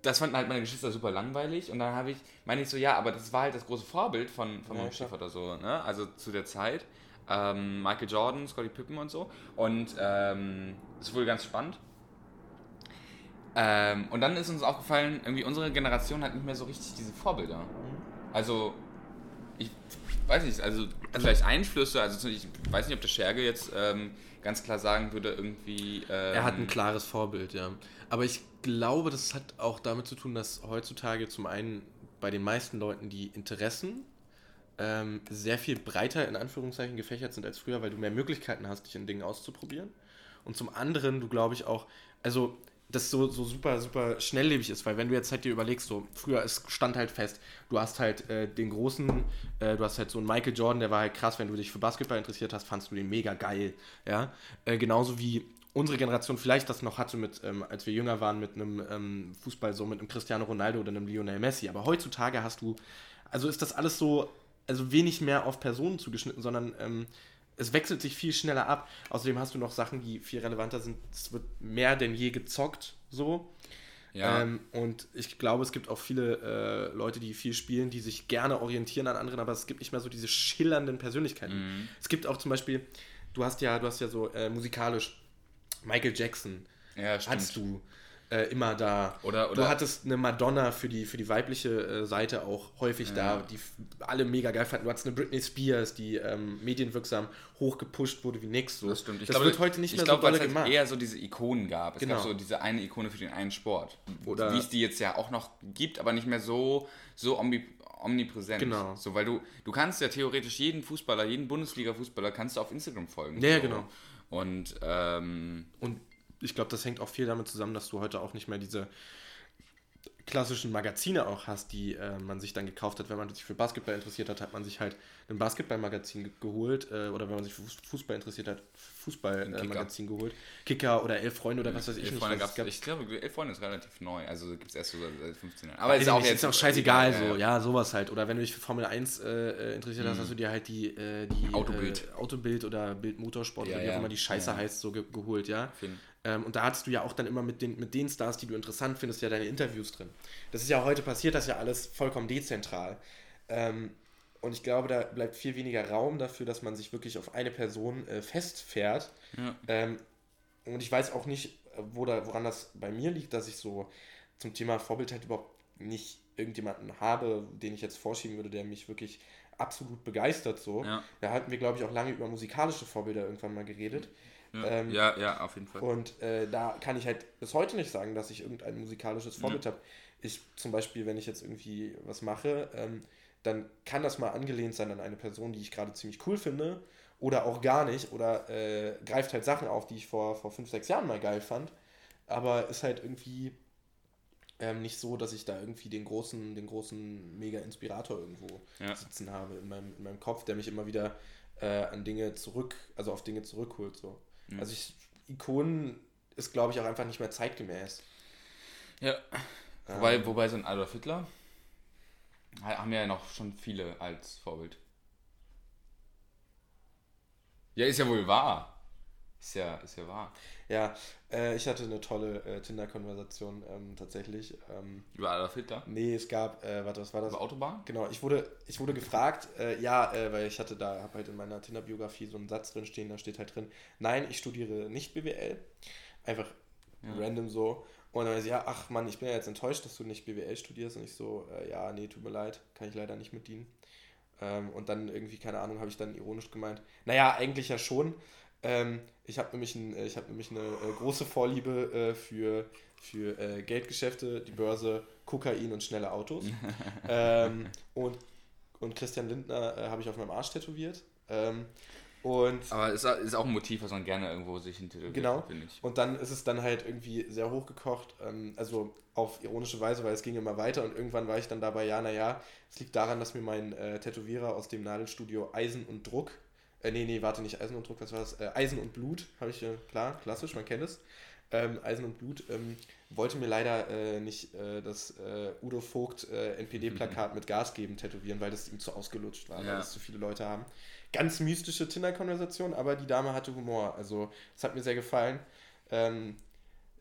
das fanden halt meine Geschwister super langweilig und dann habe ich, meine ich so, ja, aber das war halt das große Vorbild von, von Ja, meinem klar. Stiefvater so, ne? Also zu der Zeit. Ähm, Michael Jordan, Scottie Pippen und so. Und ähm, es wurde ganz spannend. Ähm, und dann ist uns aufgefallen, irgendwie unsere Generation hat nicht mehr so richtig diese Vorbilder. Mhm. Also, ich weiß nicht, also, vielleicht Einflüsse, also ich weiß nicht, ob der Scherge jetzt ähm, ganz klar sagen würde, irgendwie. Ähm, Er hat ein klares Vorbild, ja. Aber ich glaube, das hat auch damit zu tun, dass heutzutage zum einen bei den meisten Leuten die Interessen ähm, sehr viel breiter in Anführungszeichen gefächert sind als früher, weil du mehr Möglichkeiten hast, dich in Dingen auszuprobieren. Und zum anderen, du glaube ich auch, also das so, so super, super schnelllebig ist, weil wenn du jetzt halt dir überlegst, so früher, es stand halt fest, du hast halt äh, den großen, äh, du hast halt so einen Michael Jordan, der war halt krass, wenn du dich für Basketball interessiert hast, fandst du den mega geil, ja, äh, genauso wie unsere Generation vielleicht das noch hatte mit, ähm, als wir jünger waren, mit einem ähm, Fußball, so mit einem Cristiano Ronaldo oder einem Lionel Messi, aber heutzutage hast du, also ist das alles so, also wenig mehr auf Personen zugeschnitten, sondern ähm, es wechselt sich viel schneller ab. Außerdem hast du noch Sachen, die viel relevanter sind. Es wird mehr denn je gezockt, so. Ja. Ähm, und ich glaube, es gibt auch viele äh, Leute, die viel spielen, die sich gerne orientieren an anderen, aber es gibt nicht mehr so diese schillernden Persönlichkeiten. Mhm. Es gibt auch zum Beispiel, du hast ja, du hast ja so äh, musikalisch Michael Jackson ja, stimmt. hattest du äh, immer da. Oder- du oder- hattest eine Madonna für die, für die weibliche äh, Seite auch häufig da, die alle mega geil fanden. Du hattest eine Britney Spears, die ähm, medienwirksam hochgepusht wurde wie nix. So. Das stimmt. Ich das glaube, wird heute nicht ich mehr glaube, so dolle weil es gemacht. halt eher so diese Ikonen gab. Es Genau. gab so diese eine Ikone für den einen Sport. Oder- Wie es die jetzt ja auch noch gibt, aber nicht mehr so, so omni omnipräsent. Genau. So, weil du, du kannst ja theoretisch jeden Fußballer, jeden Bundesliga-Fußballer kannst du auf Instagram folgen. Ja, ja, so. genau. Und ähm, Und ich glaube, das hängt auch viel damit zusammen, dass du heute auch nicht mehr diese klassischen Magazine auch hast, die äh, man sich dann gekauft hat, wenn man sich für Basketball interessiert hat, hat man sich halt ein Basketballmagazin ge geholt äh, oder wenn man sich für Fuß- Fußball interessiert hat, Fußballmagazin äh, geholt. Kicker oder Elf Freunde oder was weiß ich Elf nicht. Freunde es gab's, ich glaube, Elf Freunde ist relativ neu. Also gibt es erst so seit 15 Jahren. Aber ist auch, jetzt auch scheißegal, ja, so, ja. sowas halt. Oder wenn du dich für Formel 1 äh, äh, interessiert hast, hast du dir halt die, äh, die Autobild. Autobild oder Bild Motorsport Ja, oder wie auch ja. immer die Scheiße heißt, so ge geholt, ja. Film. Ähm, und da hattest du ja auch dann immer mit den, mit den Stars, die du interessant findest, ja deine Interviews drin. Das ist ja heute passiert, das ist ja alles vollkommen dezentral. Ähm, Und ich glaube, da bleibt viel weniger Raum dafür, dass man sich wirklich auf eine Person äh, festfährt. Ja. Ähm, und ich weiß auch nicht, wo da, woran das bei mir liegt, dass ich so zum Thema Vorbild halt überhaupt nicht irgendjemanden habe, den ich jetzt vorschieben würde, der mich wirklich absolut begeistert. So. Ja. Da hatten wir, glaube ich, auch lange über musikalische Vorbilder irgendwann mal geredet. Ja, Ähm, ja, ja, auf jeden Fall. Und äh, da kann ich halt bis heute nicht sagen, dass ich irgendein musikalisches Vorbild habe. Ich zum Beispiel, wenn ich jetzt irgendwie was mache, ähm, dann kann das mal angelehnt sein an eine Person, die ich gerade ziemlich cool finde. Oder auch gar nicht. Oder äh, greift halt Sachen auf, die ich vor, vor fünf, sechs Jahren mal geil fand. Aber ist halt irgendwie ähm, nicht so, dass ich da irgendwie den großen, den großen Mega-Inspirator irgendwo Ja. sitzen habe in meinem, in meinem Kopf, der mich immer wieder äh, an Dinge zurück, also auf Dinge zurückholt. So. Mhm. Also ich, Ikonen ist, glaube ich, auch einfach nicht mehr zeitgemäß. Ja. Wobei, wobei so ein Adolf Hitler ha- haben ja noch schon viele als Vorbild. Ja, ist ja wohl wahr. Ist ja, ist ja wahr. Ja, äh, ich hatte eine tolle äh, Tinder-Konversation ähm, tatsächlich. Ähm, Über Adolf Hitler? nee, es gab, äh, warte, was war das? Über Autobahn? Genau, ich wurde, ich wurde gefragt, äh, ja, äh, weil ich hatte da, habe halt in meiner Tinder-Biografie so einen Satz drin stehen, da steht halt drin, nein, ich studiere nicht BWL. Einfach random so. Und dann war sie, ja, ach Mann, ich bin ja jetzt enttäuscht, dass du nicht BWL studierst. Und ich so, äh, ja, nee, tut mir leid, kann ich leider nicht mit dienen. Ähm, und dann irgendwie, keine Ahnung, habe ich dann ironisch gemeint, naja, eigentlich ja schon. Ähm, ich habe nämlich, ein, äh, ich hab nämlich eine äh, große Vorliebe äh, für, für äh, Geldgeschäfte, die Börse, Kokain und schnelle Autos. ähm, und, und Christian Lindner äh, habe ich auf meinem Arsch tätowiert. Ähm, und Aber ist, ist auch ein Motiv, was man gerne irgendwo sich hintätowiert, Genau. finde ich. und dann ist es dann halt irgendwie sehr hochgekocht, ähm, also auf ironische Weise, weil es ging immer weiter und irgendwann war ich dann dabei, ja, naja, es liegt daran, dass mir mein äh, Tätowierer aus dem Nadelstudio Eisen und Druck, äh, nee, nee, warte, nicht Eisen und Druck, was war das? Äh, Eisen und Blut, habe ich, äh, klar, klassisch, man kennt es. Ähm, Eisen und Blut ähm, wollte mir leider äh, nicht äh, das äh, Udo Vogt äh, NPD-Plakat mit Gas geben tätowieren, weil das ihm zu ausgelutscht war, weil Ja. das zu viele Leute haben. Ganz mystische Tinder-Konversation, aber die Dame hatte Humor. Also, es hat mir sehr gefallen. Ähm,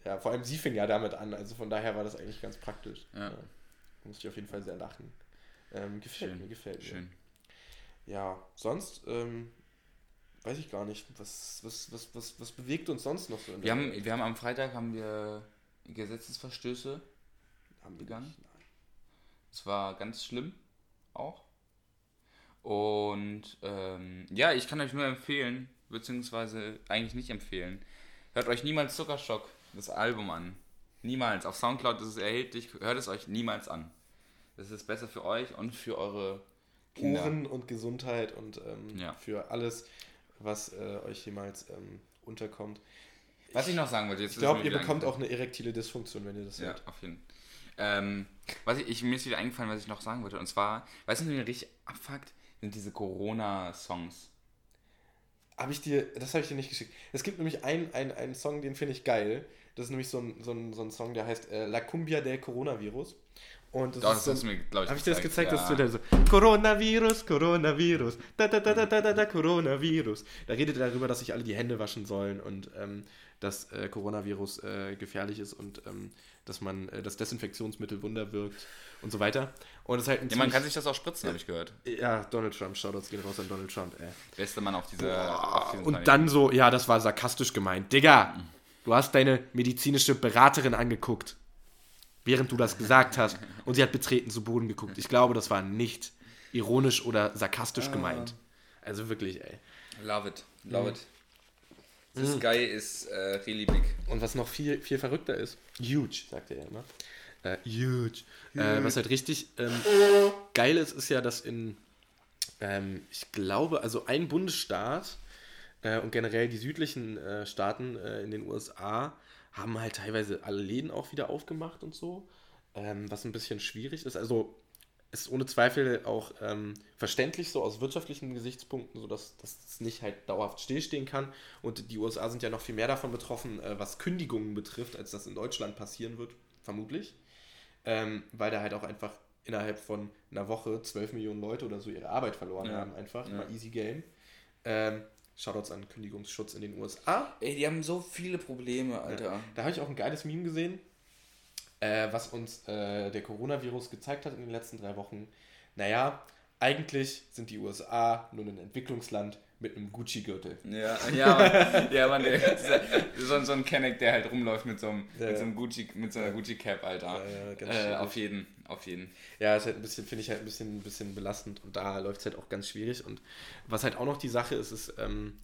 ja, vor allem sie fing ja damit an, also von daher war das eigentlich ganz praktisch. Ja. musste ich auf jeden Fall sehr lachen. Ähm, gefällt Schön, mir, gefällt mir. Schön. Ja, sonst ähm, weiß ich gar nicht, was, was, was, was, was bewegt uns sonst noch so Wir haben, wir haben am Freitag haben wir Gesetzesverstöße haben wir begangen? nicht, nein. Es war ganz schlimm auch. Und ähm, ja, ich kann euch nur empfehlen, beziehungsweise eigentlich nicht empfehlen. Hört euch niemals Zuckerschock, das Album an. Niemals. Auf Soundcloud ist es erhältlich. Hört es euch niemals an. Das ist besser für euch und für eure Kinder. Ohren und Gesundheit und ähm, Ja. für alles, was äh, euch jemals ähm, unterkommt. Was ich noch sagen wollte, jetzt Ich glaube, ihr bekommt auch eine erektile Dysfunktion, wenn ihr das Ja, hört. auf jeden Fall. Ähm, was ich, ich, mir ist wieder eingefallen, was ich noch sagen wollte. Und zwar, weißt du, was mir richtig abfuckt, sind diese Corona-Songs. Habe ich dir, das habe ich dir nicht geschickt. Es gibt nämlich einen, einen, einen Song, den finde ich geil. Das ist nämlich so ein, so ein, so ein Song, der heißt äh, La Cumbia del Coronavirus. Und das Doch, ist das so hast du mir, glaube ich, Habe ich dir das gezeigt? ja. Das ist wieder so Coronavirus, Coronavirus, da da da da da da, da Coronavirus. Da redet er darüber, dass sich alle die Hände waschen sollen und ähm, dass äh, Coronavirus äh, gefährlich ist und ähm, dass man äh, das Desinfektionsmittel Wunder wirkt und so weiter. Und es ist halt ein Ja, man kann sich das auch spritzen, habe ich gehört. ja, Donald Trump, Shoutouts gehen raus an Donald Trump, ey. Beste Mann auf diese. auf Und Planeten. dann so, ja, das war sarkastisch gemeint. Digga, du hast deine medizinische Beraterin angeguckt, während du das gesagt hast. Und sie hat betreten zu Boden geguckt. Ich glaube, das war nicht ironisch oder sarkastisch gemeint. Also wirklich, ey. Love it. Love it. Mhm. This guy is uh, really big. Und was noch viel, viel verrückter ist, huge, sagt er ja immer. Äh, huge. Äh, was halt richtig ähm, geil ist, ist ja, dass in, ähm, ich glaube, also ein Bundesstaat äh, und generell die südlichen äh, Staaten äh, in den USA haben halt teilweise alle Läden auch wieder aufgemacht und so, ähm, was ein bisschen schwierig ist. Also ist ohne Zweifel auch ähm, verständlich so aus wirtschaftlichen Gesichtspunkten, so dass, es nicht halt dauerhaft stillstehen kann. Und die USA sind ja noch viel mehr davon betroffen, äh, was Kündigungen betrifft, als das in Deutschland passieren wird, vermutlich. Ähm, weil da halt auch einfach innerhalb von einer Woche 12 Millionen Leute oder so ihre Arbeit verloren Ja. haben, einfach. Ja. Mal easy game. Ähm, Shoutouts an Kündigungsschutz in den USA. Ey, die haben so viele Probleme, Alter. Da habe ich auch ein geiles Meme gesehen, äh, was uns äh, der Coronavirus gezeigt hat in den letzten drei Wochen. Naja, eigentlich sind die USA nur ein Entwicklungsland mit einem Gucci-Gürtel. Ja, ja, Mann, ja, Mann der, so, so ein Kenneck, der halt rumläuft mit so, einem, ja, mit so, einem Gucci, mit so einer Gucci-Cap, Alter. Ja, äh, auf jeden, auf jeden. Ja, ist halt ein bisschen, finde ich halt ein bisschen, ein bisschen belastend und da läuft es halt auch ganz schwierig. Und was halt auch noch die Sache ist, ist, ähm,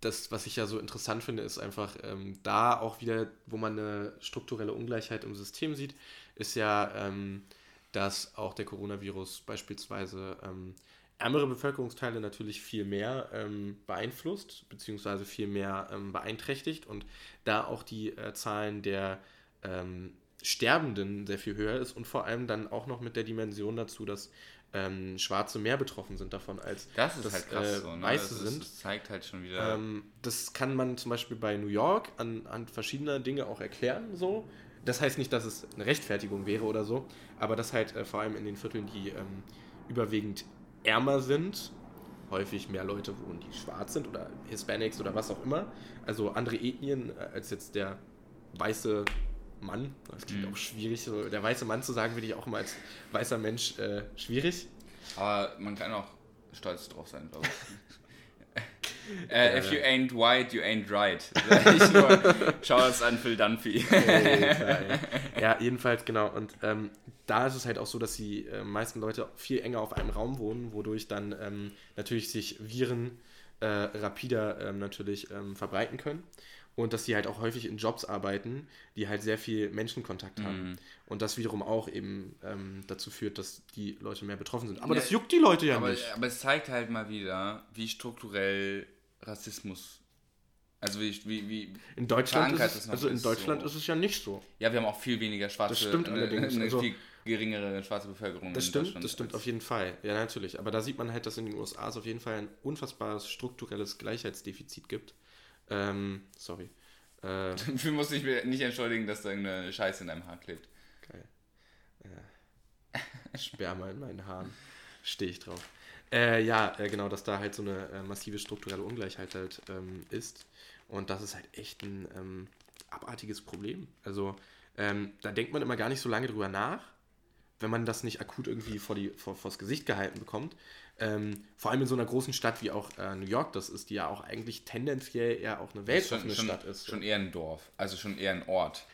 das, was ich ja so interessant finde, ist einfach ähm, da auch wieder, wo man eine strukturelle Ungleichheit im System sieht, ist ja, ähm, dass auch der Coronavirus beispielsweise ähm, ärmere Bevölkerungsteile natürlich viel mehr ähm, beeinflusst, beziehungsweise viel mehr ähm, beeinträchtigt und da auch die äh, Zahlen der ähm, Sterbenden sehr viel höher ist und vor allem dann auch noch mit der Dimension dazu, dass ähm, Schwarze mehr betroffen sind davon als das ist dass, halt krass äh, so, ne? Weiße das ist, sind. Das zeigt halt schon wieder. Ähm, das kann man zum Beispiel bei New York anhand verschiedener Dinge auch erklären, so. Das heißt nicht, dass es eine Rechtfertigung wäre oder so, aber dass halt äh, vor allem in den Vierteln, die ähm, überwiegend ärmer sind, häufig mehr Leute wohnen, die schwarz sind oder Hispanics oder was auch immer. Also andere Ethnien äh, als jetzt der weiße Mann. Das klingt mhm. auch schwierig. So, der weiße Mann zu sagen, würde ich auch immer als weißer Mensch äh, schwierig. Aber man kann auch stolz drauf sein, glaube ich. uh, if you ain't white, you ain't right. ich nur, schau es an Phil Dunphy. ja, jedenfalls, genau. Und ähm, da ist es halt auch so, dass die äh, meisten Leute viel enger auf einem Raum wohnen, wodurch dann ähm, natürlich sich Viren äh, rapider ähm, natürlich ähm, verbreiten können und dass sie halt auch häufig in Jobs arbeiten, die halt sehr viel Menschenkontakt haben. Mhm. Und das wiederum auch eben ähm, dazu führt, dass die Leute mehr betroffen sind. Aber ja, das juckt die Leute ja aber, nicht. Aber es zeigt halt mal wieder, wie strukturell Rassismus also wie, wie, wie in Deutschland ist es, also in Deutschland so. ist es ja nicht so. Ja, wir haben auch viel weniger schwarze. Das stimmt eine, allerdings. Eine also, viel geringere schwarze Bevölkerung. Das stimmt, das stimmt auf jeden Fall. Ja, natürlich. Aber da sieht man halt, dass in den USA es auf jeden Fall ein unfassbares strukturelles Gleichheitsdefizit gibt. Ähm, sorry. Äh, Dafür muss ich mir nicht entschuldigen, dass da irgendeine Scheiße in deinem Haar klebt. Geil. Ja. Sperma in meinen Haaren. Stehe ich drauf. Äh, ja, äh, genau, dass da halt so eine äh, massive strukturelle Ungleichheit halt ähm, ist. Und das ist halt echt ein ähm, abartiges Problem. Also, ähm, da denkt man immer gar nicht so lange drüber nach, wenn man das nicht akut irgendwie vor die, vor, vors Gesicht gehalten bekommt. Ähm, vor allem in so einer großen Stadt wie auch äh, New York das ist, die ja auch eigentlich tendenziell eher auch eine weltoffene Stadt ist. Schon eher ein Dorf, also schon eher ein Ort.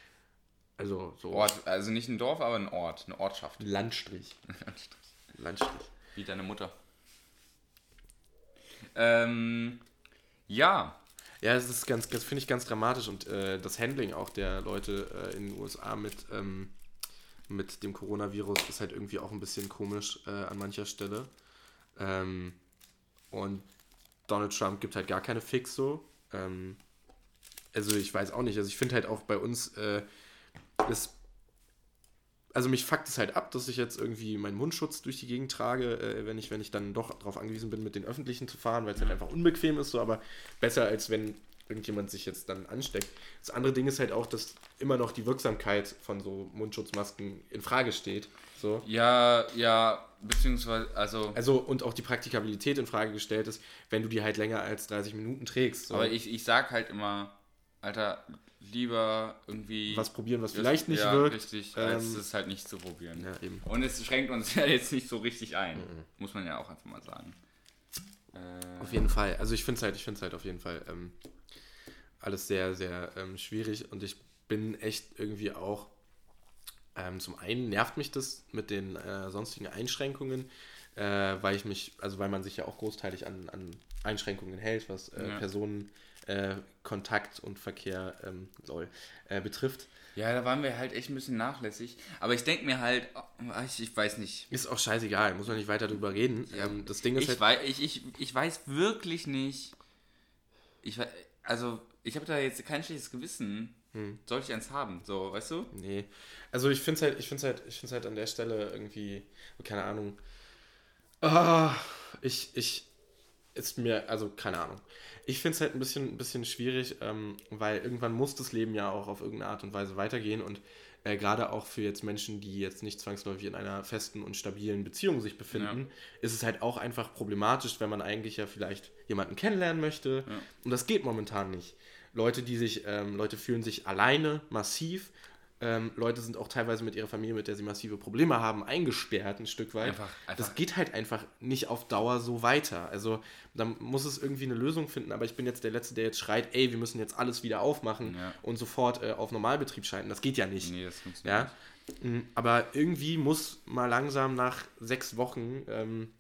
Also so. Ort, also nicht ein Dorf, aber ein Ort, eine Ortschaft. Landstrich. Landstrich. Landstrich. Wie deine Mutter. Ähm, ja. Ja, das ist ganz, das finde ich ganz dramatisch und äh, das Handling auch der Leute äh, in den USA mit, ähm, mit dem Coronavirus ist halt irgendwie auch ein bisschen komisch äh, an mancher Stelle. Ähm, und Donald Trump gibt halt gar keine Fix so. Ähm, also ich weiß auch nicht. Also ich finde halt auch bei uns äh, ist also mich fuckt es halt ab, dass ich jetzt irgendwie meinen Mundschutz durch die Gegend trage, äh, wenn ich wenn ich dann doch darauf angewiesen bin, mit den öffentlichen zu fahren, weil es halt einfach unbequem ist, so aber besser als wenn irgendjemand sich jetzt dann ansteckt. Das andere Ding ist halt auch, dass immer noch die Wirksamkeit von so Mundschutzmasken in Frage steht. So. Ja, ja, beziehungsweise, also. Also, und auch die Praktikabilität in Frage gestellt ist, wenn du die halt länger als 30 Minuten trägst. So. Aber ich, ich sag halt immer, Alter, lieber irgendwie. Was probieren, was vielleicht nicht ja, wirkt. richtig, ähm, als es halt nicht zu probieren. Ja, eben. Und es schränkt uns ja jetzt nicht so richtig ein. Mhm. Muss man ja auch einfach mal sagen. Äh, auf jeden Fall. Also ich finde es halt, ich finde halt auf jeden Fall ähm, alles sehr, sehr ähm, schwierig und ich bin echt irgendwie auch ähm, zum einen nervt mich das mit den äh, sonstigen Einschränkungen, äh, weil ich mich, also weil man sich ja auch großteilig an, an Einschränkungen hält, was äh, ja. Personenkontakt äh, und Verkehr ähm, soll, äh, betrifft. Ja, da waren wir halt echt ein bisschen nachlässig. Aber ich denke mir halt, oh, ich, ich, weiß nicht. Ist auch scheißegal, muss man nicht weiter drüber reden. Ja, ähm, das Ding ist ich halt. Weiß, ich, ich, ich weiß wirklich nicht. Ich, also, ich habe da jetzt kein schlechtes Gewissen. Hm. Soll ich eins haben? So, weißt du? Nee. Also ich finde es halt, ich finde halt, ich finde halt an der Stelle irgendwie, keine Ahnung. Oh, ich, ich, ist mir, also keine Ahnung. Ich finde es halt ein bisschen, ein bisschen schwierig, ähm, weil irgendwann muss das Leben ja auch auf irgendeine Art und Weise weitergehen und äh, gerade auch für jetzt Menschen, die jetzt nicht zwangsläufig in einer festen und stabilen Beziehung sich befinden, ja. ist es halt auch einfach problematisch, wenn man eigentlich ja vielleicht jemanden kennenlernen möchte ja. und das geht momentan nicht. Leute, die sich, ähm, Leute fühlen sich alleine, massiv, Ähm, Leute sind auch teilweise mit ihrer Familie, mit der sie massive Probleme haben, eingesperrt ein Stück weit. Einfach- einfach- das geht halt einfach nicht auf Dauer so weiter. Also da muss es irgendwie eine Lösung finden, aber ich bin jetzt der Letzte, der jetzt schreit, ey, wir müssen jetzt alles wieder aufmachen Ja. und sofort äh, auf Normalbetrieb schalten. Das geht ja nicht. Nee, das funktioniert Ja, nicht. Mm, aber irgendwie muss mal langsam nach sechs Wochen ähm,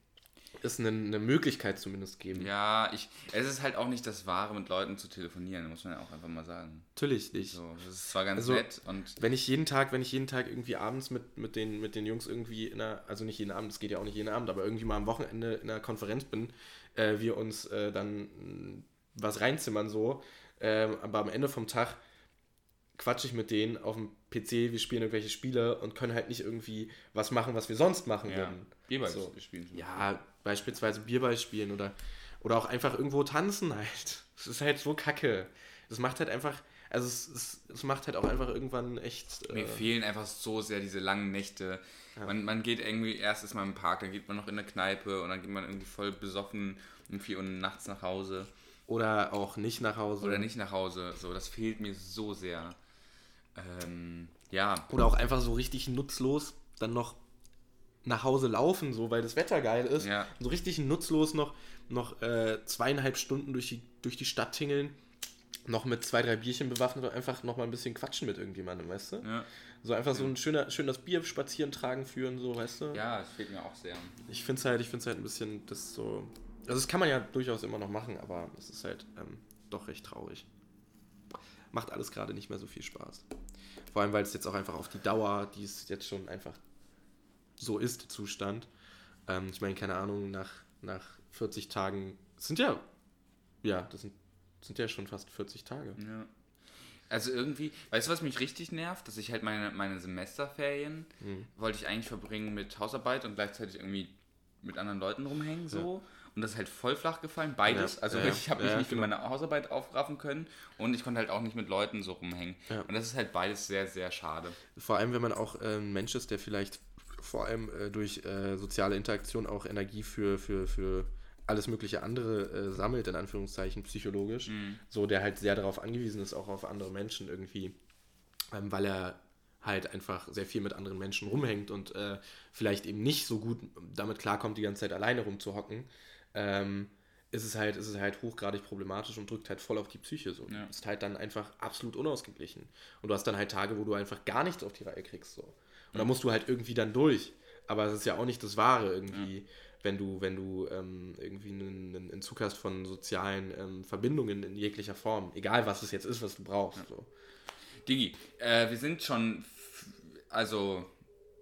es eine, eine Möglichkeit zumindest geben. Ja, ich, es ist halt auch nicht das Wahre, mit Leuten zu telefonieren, muss man ja auch einfach mal sagen. Natürlich nicht. So, das ist zwar ganz Also- nett und Wenn ich jeden Tag, wenn ich jeden Tag irgendwie abends mit, mit, den, mit den Jungs irgendwie in einer, also nicht jeden Abend, das geht ja auch nicht jeden Abend, aber irgendwie mal am Wochenende in einer Konferenz bin, äh, wir uns äh, dann mh, was reinzimmern so, ähm, aber am Ende vom Tag quatsche ich mit denen auf dem PC, wir spielen irgendwelche Spiele und können halt nicht irgendwie was machen, was wir sonst machen ja, würden. Bierball So. spielen. Ja, beispielsweise Bierball spielen oder, oder auch einfach irgendwo tanzen halt. Es ist halt so kacke. Es macht halt einfach, also es, es, es macht halt auch einfach irgendwann echt. Mir Äh, fehlen einfach so sehr diese langen Nächte. Man, man geht irgendwie erst ist man im Park, dann geht man noch in eine Kneipe und dann geht man irgendwie voll besoffen um 4 Uhr nachts nach Hause. oder auch nicht nach Hause. Oder nicht nach Hause. So, das fehlt mir so sehr. Ähm, ja. Oder auch einfach so richtig nutzlos dann noch nach Hause laufen, so weil das Wetter geil ist. Ja. So richtig nutzlos noch, noch äh, zweieinhalb Stunden durch die, durch die Stadt tingeln, noch mit zwei, drei Bierchen bewaffnet und einfach noch mal ein bisschen quatschen mit irgendjemandem, weißt du? Ja, So einfach so ein schöner, schön das Bier spazieren, tragen, führen, so, weißt du? ja es fehlt mir auch sehr. Ich finde es halt, ich find's halt ein bisschen, das so. Also, das kann man ja durchaus immer noch machen, aber es ist halt ähm, doch recht traurig. Macht alles gerade nicht mehr so viel Spaß. Vor allem, weil es jetzt auch einfach auf die Dauer, die es jetzt schon einfach so ist, der Zustand. Ähm, ich meine, keine Ahnung, nach, nach 40 Tagen, sind ja, ja, das sind, sind ja schon fast 40 Tage. Ja. Also irgendwie, weißt du, was mich richtig nervt? Dass ich halt meine, meine Semesterferien Hm. wollte ich eigentlich verbringen mit Hausarbeit und gleichzeitig irgendwie mit anderen Leuten rumhängen so. Und das ist halt voll flach gefallen, beides. Ja, Also ja, ich habe mich ja, nicht für genau. meine Hausarbeit aufraffen können und ich konnte halt auch nicht mit Leuten so rumhängen. Und das ist halt beides sehr, sehr schade. Vor allem, wenn man auch äh, ein Mensch ist, der vielleicht vor allem äh, durch äh, soziale Interaktion auch Energie für, für, für alles mögliche andere äh, sammelt, in Anführungszeichen psychologisch. So, der halt sehr darauf angewiesen ist, auch auf andere Menschen irgendwie, ähm, weil er halt einfach sehr viel mit anderen Menschen rumhängt und äh, vielleicht eben nicht so gut damit klarkommt, die ganze Zeit alleine rumzuhocken. Ähm, ist es halt, ist es halt hochgradig problematisch und drückt halt voll auf die Psyche so. Ja. Ist halt dann einfach absolut unausgeglichen. Und du hast dann halt Tage, wo du einfach gar nichts auf die Reihe kriegst so. Und da musst du halt irgendwie dann durch. Aber es ist ja auch nicht das Wahre irgendwie, wenn du, wenn du ähm, irgendwie einen, einen Entzug hast von sozialen ähm, Verbindungen in jeglicher Form. Egal was es jetzt ist, was du brauchst. So. Digi, äh, wir sind schon, also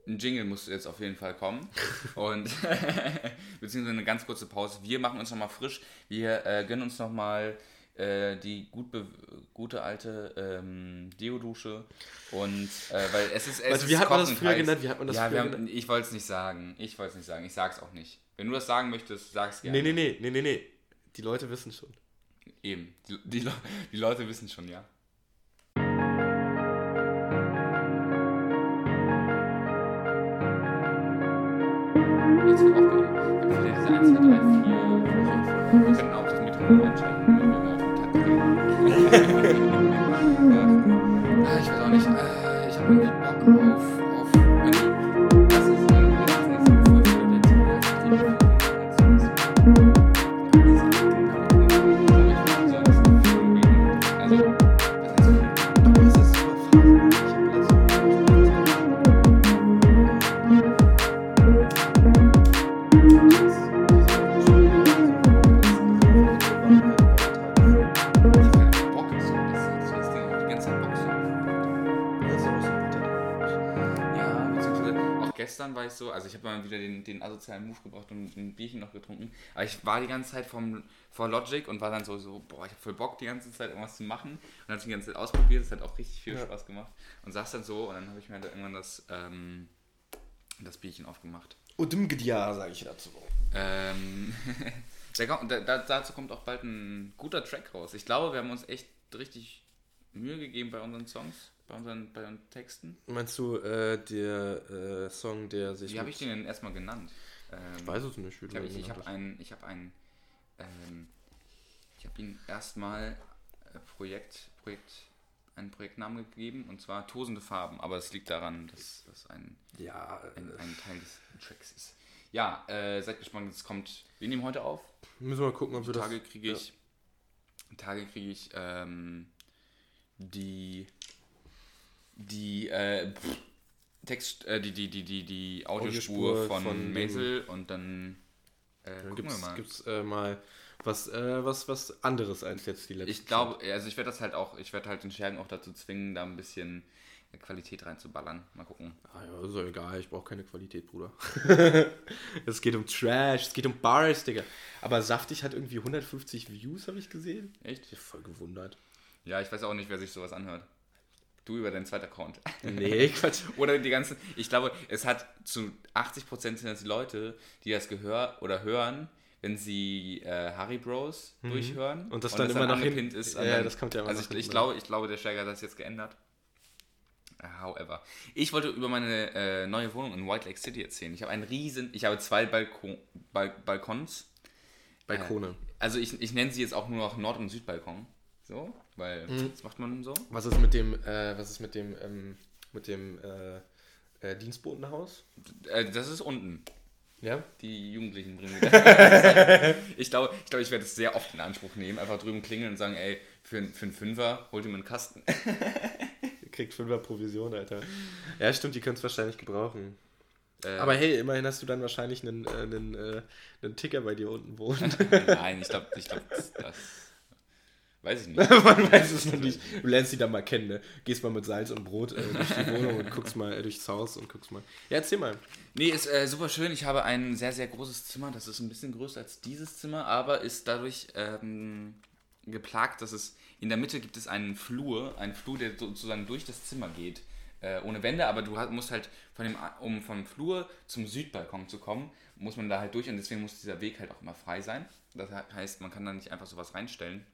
ein Jingle muss jetzt auf jeden Fall kommen und beziehungsweise eine ganz kurze Pause. Wir machen uns nochmal frisch, wir äh, gönnen uns nochmal äh, die gut gute alte ähm, Deodusche und äh, weil es ist es ist wie hat man das früher genannt? Wie hat man das ja, früher haben, genannt? ich wollte es nicht sagen, ich wollte es nicht sagen, ich sag's auch nicht. Wenn du das sagen möchtest, sag's gerne. Nee, nee, nee, nee, nee, nee. Die Leute wissen schon. Eben, die, die, die Leute wissen schon, ja. Aufgenommen. Ich habe wieder diese 1, 2, 3, 4, 5. Wir können auch das Metronom einschalten, wenn wir auf den Takt drehen. ah, ich weiß auch nicht. Äh, ich habe irgendwie Bock asozialen Move gebracht und ein Bierchen noch getrunken, aber ich war die ganze Zeit vom, vor Logic und war dann so, so boah, ich habe voll Bock die ganze Zeit irgendwas zu machen und habe es die ganze Zeit ausprobiert, es hat auch richtig viel Ja. Spaß gemacht und saß dann so und dann habe ich mir halt irgendwann das, ähm, das Bierchen aufgemacht. Udimgdia, sage ich dazu. Ähm, da, da, dazu kommt auch bald ein guter Track raus. Ich glaube, wir haben uns echt richtig Mühe gegeben bei unseren Songs, bei unseren, bei unseren Texten. Meinst du äh, der äh, Song, der sich. Wie habe ich den denn erstmal genannt? Ähm, Ich weiß es nicht, wie Ich du habe ich, ich hab genannt einen, ich habe einen, ähm, ich habe ihn erstmal äh, Projekt, Projekt einen Projektnamen gegeben und zwar Tosende Farben, aber es liegt daran, dass das ein, Ja, ein, ein Teil des Tracks ist. Ja, äh, seid gespannt, es kommt. Wir nehmen heute auf. müssen wir mal gucken, ob wir Tage das... kriege ich, Tage kriege ich ähm, die die äh, pff, Text, äh, die die die die die Audiospur, Audiospur von, von Maisel und dann äh, Dann gucken gibt's, wir mal. gibt's äh, mal was, äh, was, was anderes als jetzt die letzte Ich glaube, also ich werde das halt auch, ich werde halt den Schergen auch dazu zwingen, da ein bisschen Qualität reinzuballern. Mal gucken. Ah ja, ist doch egal, ich brauche keine Qualität, Bruder. es geht um Trash, es geht um Bars, Digga. Aber Saftig hat irgendwie 150 Views, habe ich gesehen. Echt? Ich bin voll gewundert. Ja, ich weiß auch nicht, wer sich sowas anhört. Du über deinen zweiten Account. Nee, Quatsch. Oder die ganzen, ich glaube, es hat zu 80% sind das die Leute, die das gehör oder hören, wenn sie äh, Harry Bros durchhören Mhm. Und das dann immer nach angepinnt hinten- ist. ja, an ja, dein- das kommt ja immer Also nach ich, ich, glaube, ich glaube, der Steiger hat das jetzt geändert. Äh, However. Ich wollte über meine äh, neue Wohnung in White Lake City erzählen. Ich habe einen riesen, ich habe zwei Balkon, Bal Balkons. Balkone. Also ich, ich nenne sie jetzt auch nur noch Nord- und Südbalkon. So, weil Mhm. das macht man so. Was ist mit dem, äh, was ist mit dem, ähm, mit dem äh, äh, Dienstbotenhaus? Äh, das ist unten. Ja? Die Jugendlichen bringen wieder. ich glaube, ich, glaub, ich werde es sehr oft in Anspruch nehmen. Einfach drüben klingeln und sagen, ey, für, für einen Fünfer holt ihr mir einen Kasten. Kriegt 5er Provision, Alter. Ja, stimmt, die können es wahrscheinlich gebrauchen. Äh, Aber hey, immerhin hast du dann wahrscheinlich einen, äh, einen, äh, einen Ticker bei dir unten wohnen. Nein, ich glaube, ich glaub, das, das weiß ich nicht. Man weiß es noch nicht. Du lernst sie dann mal kennen, ne? Gehst mal mit Salz und Brot äh, durch die Wohnung und guckst mal äh, durchs Haus und guckst mal. Ja, erzähl mal. Nee, ist äh, super schön. Ich habe ein sehr, sehr großes Zimmer. Das ist ein bisschen größer als dieses Zimmer, aber ist dadurch ähm, geplagt, dass es in der Mitte gibt es einen Flur, einen Flur, der sozusagen durch das Zimmer geht. Äh, ohne Wände, aber du musst halt von dem, um vom Flur zum Südbalkon zu kommen, muss man da halt durch und deswegen muss dieser Weg halt auch immer frei sein. Das heißt, man kann da nicht einfach sowas reinstellen.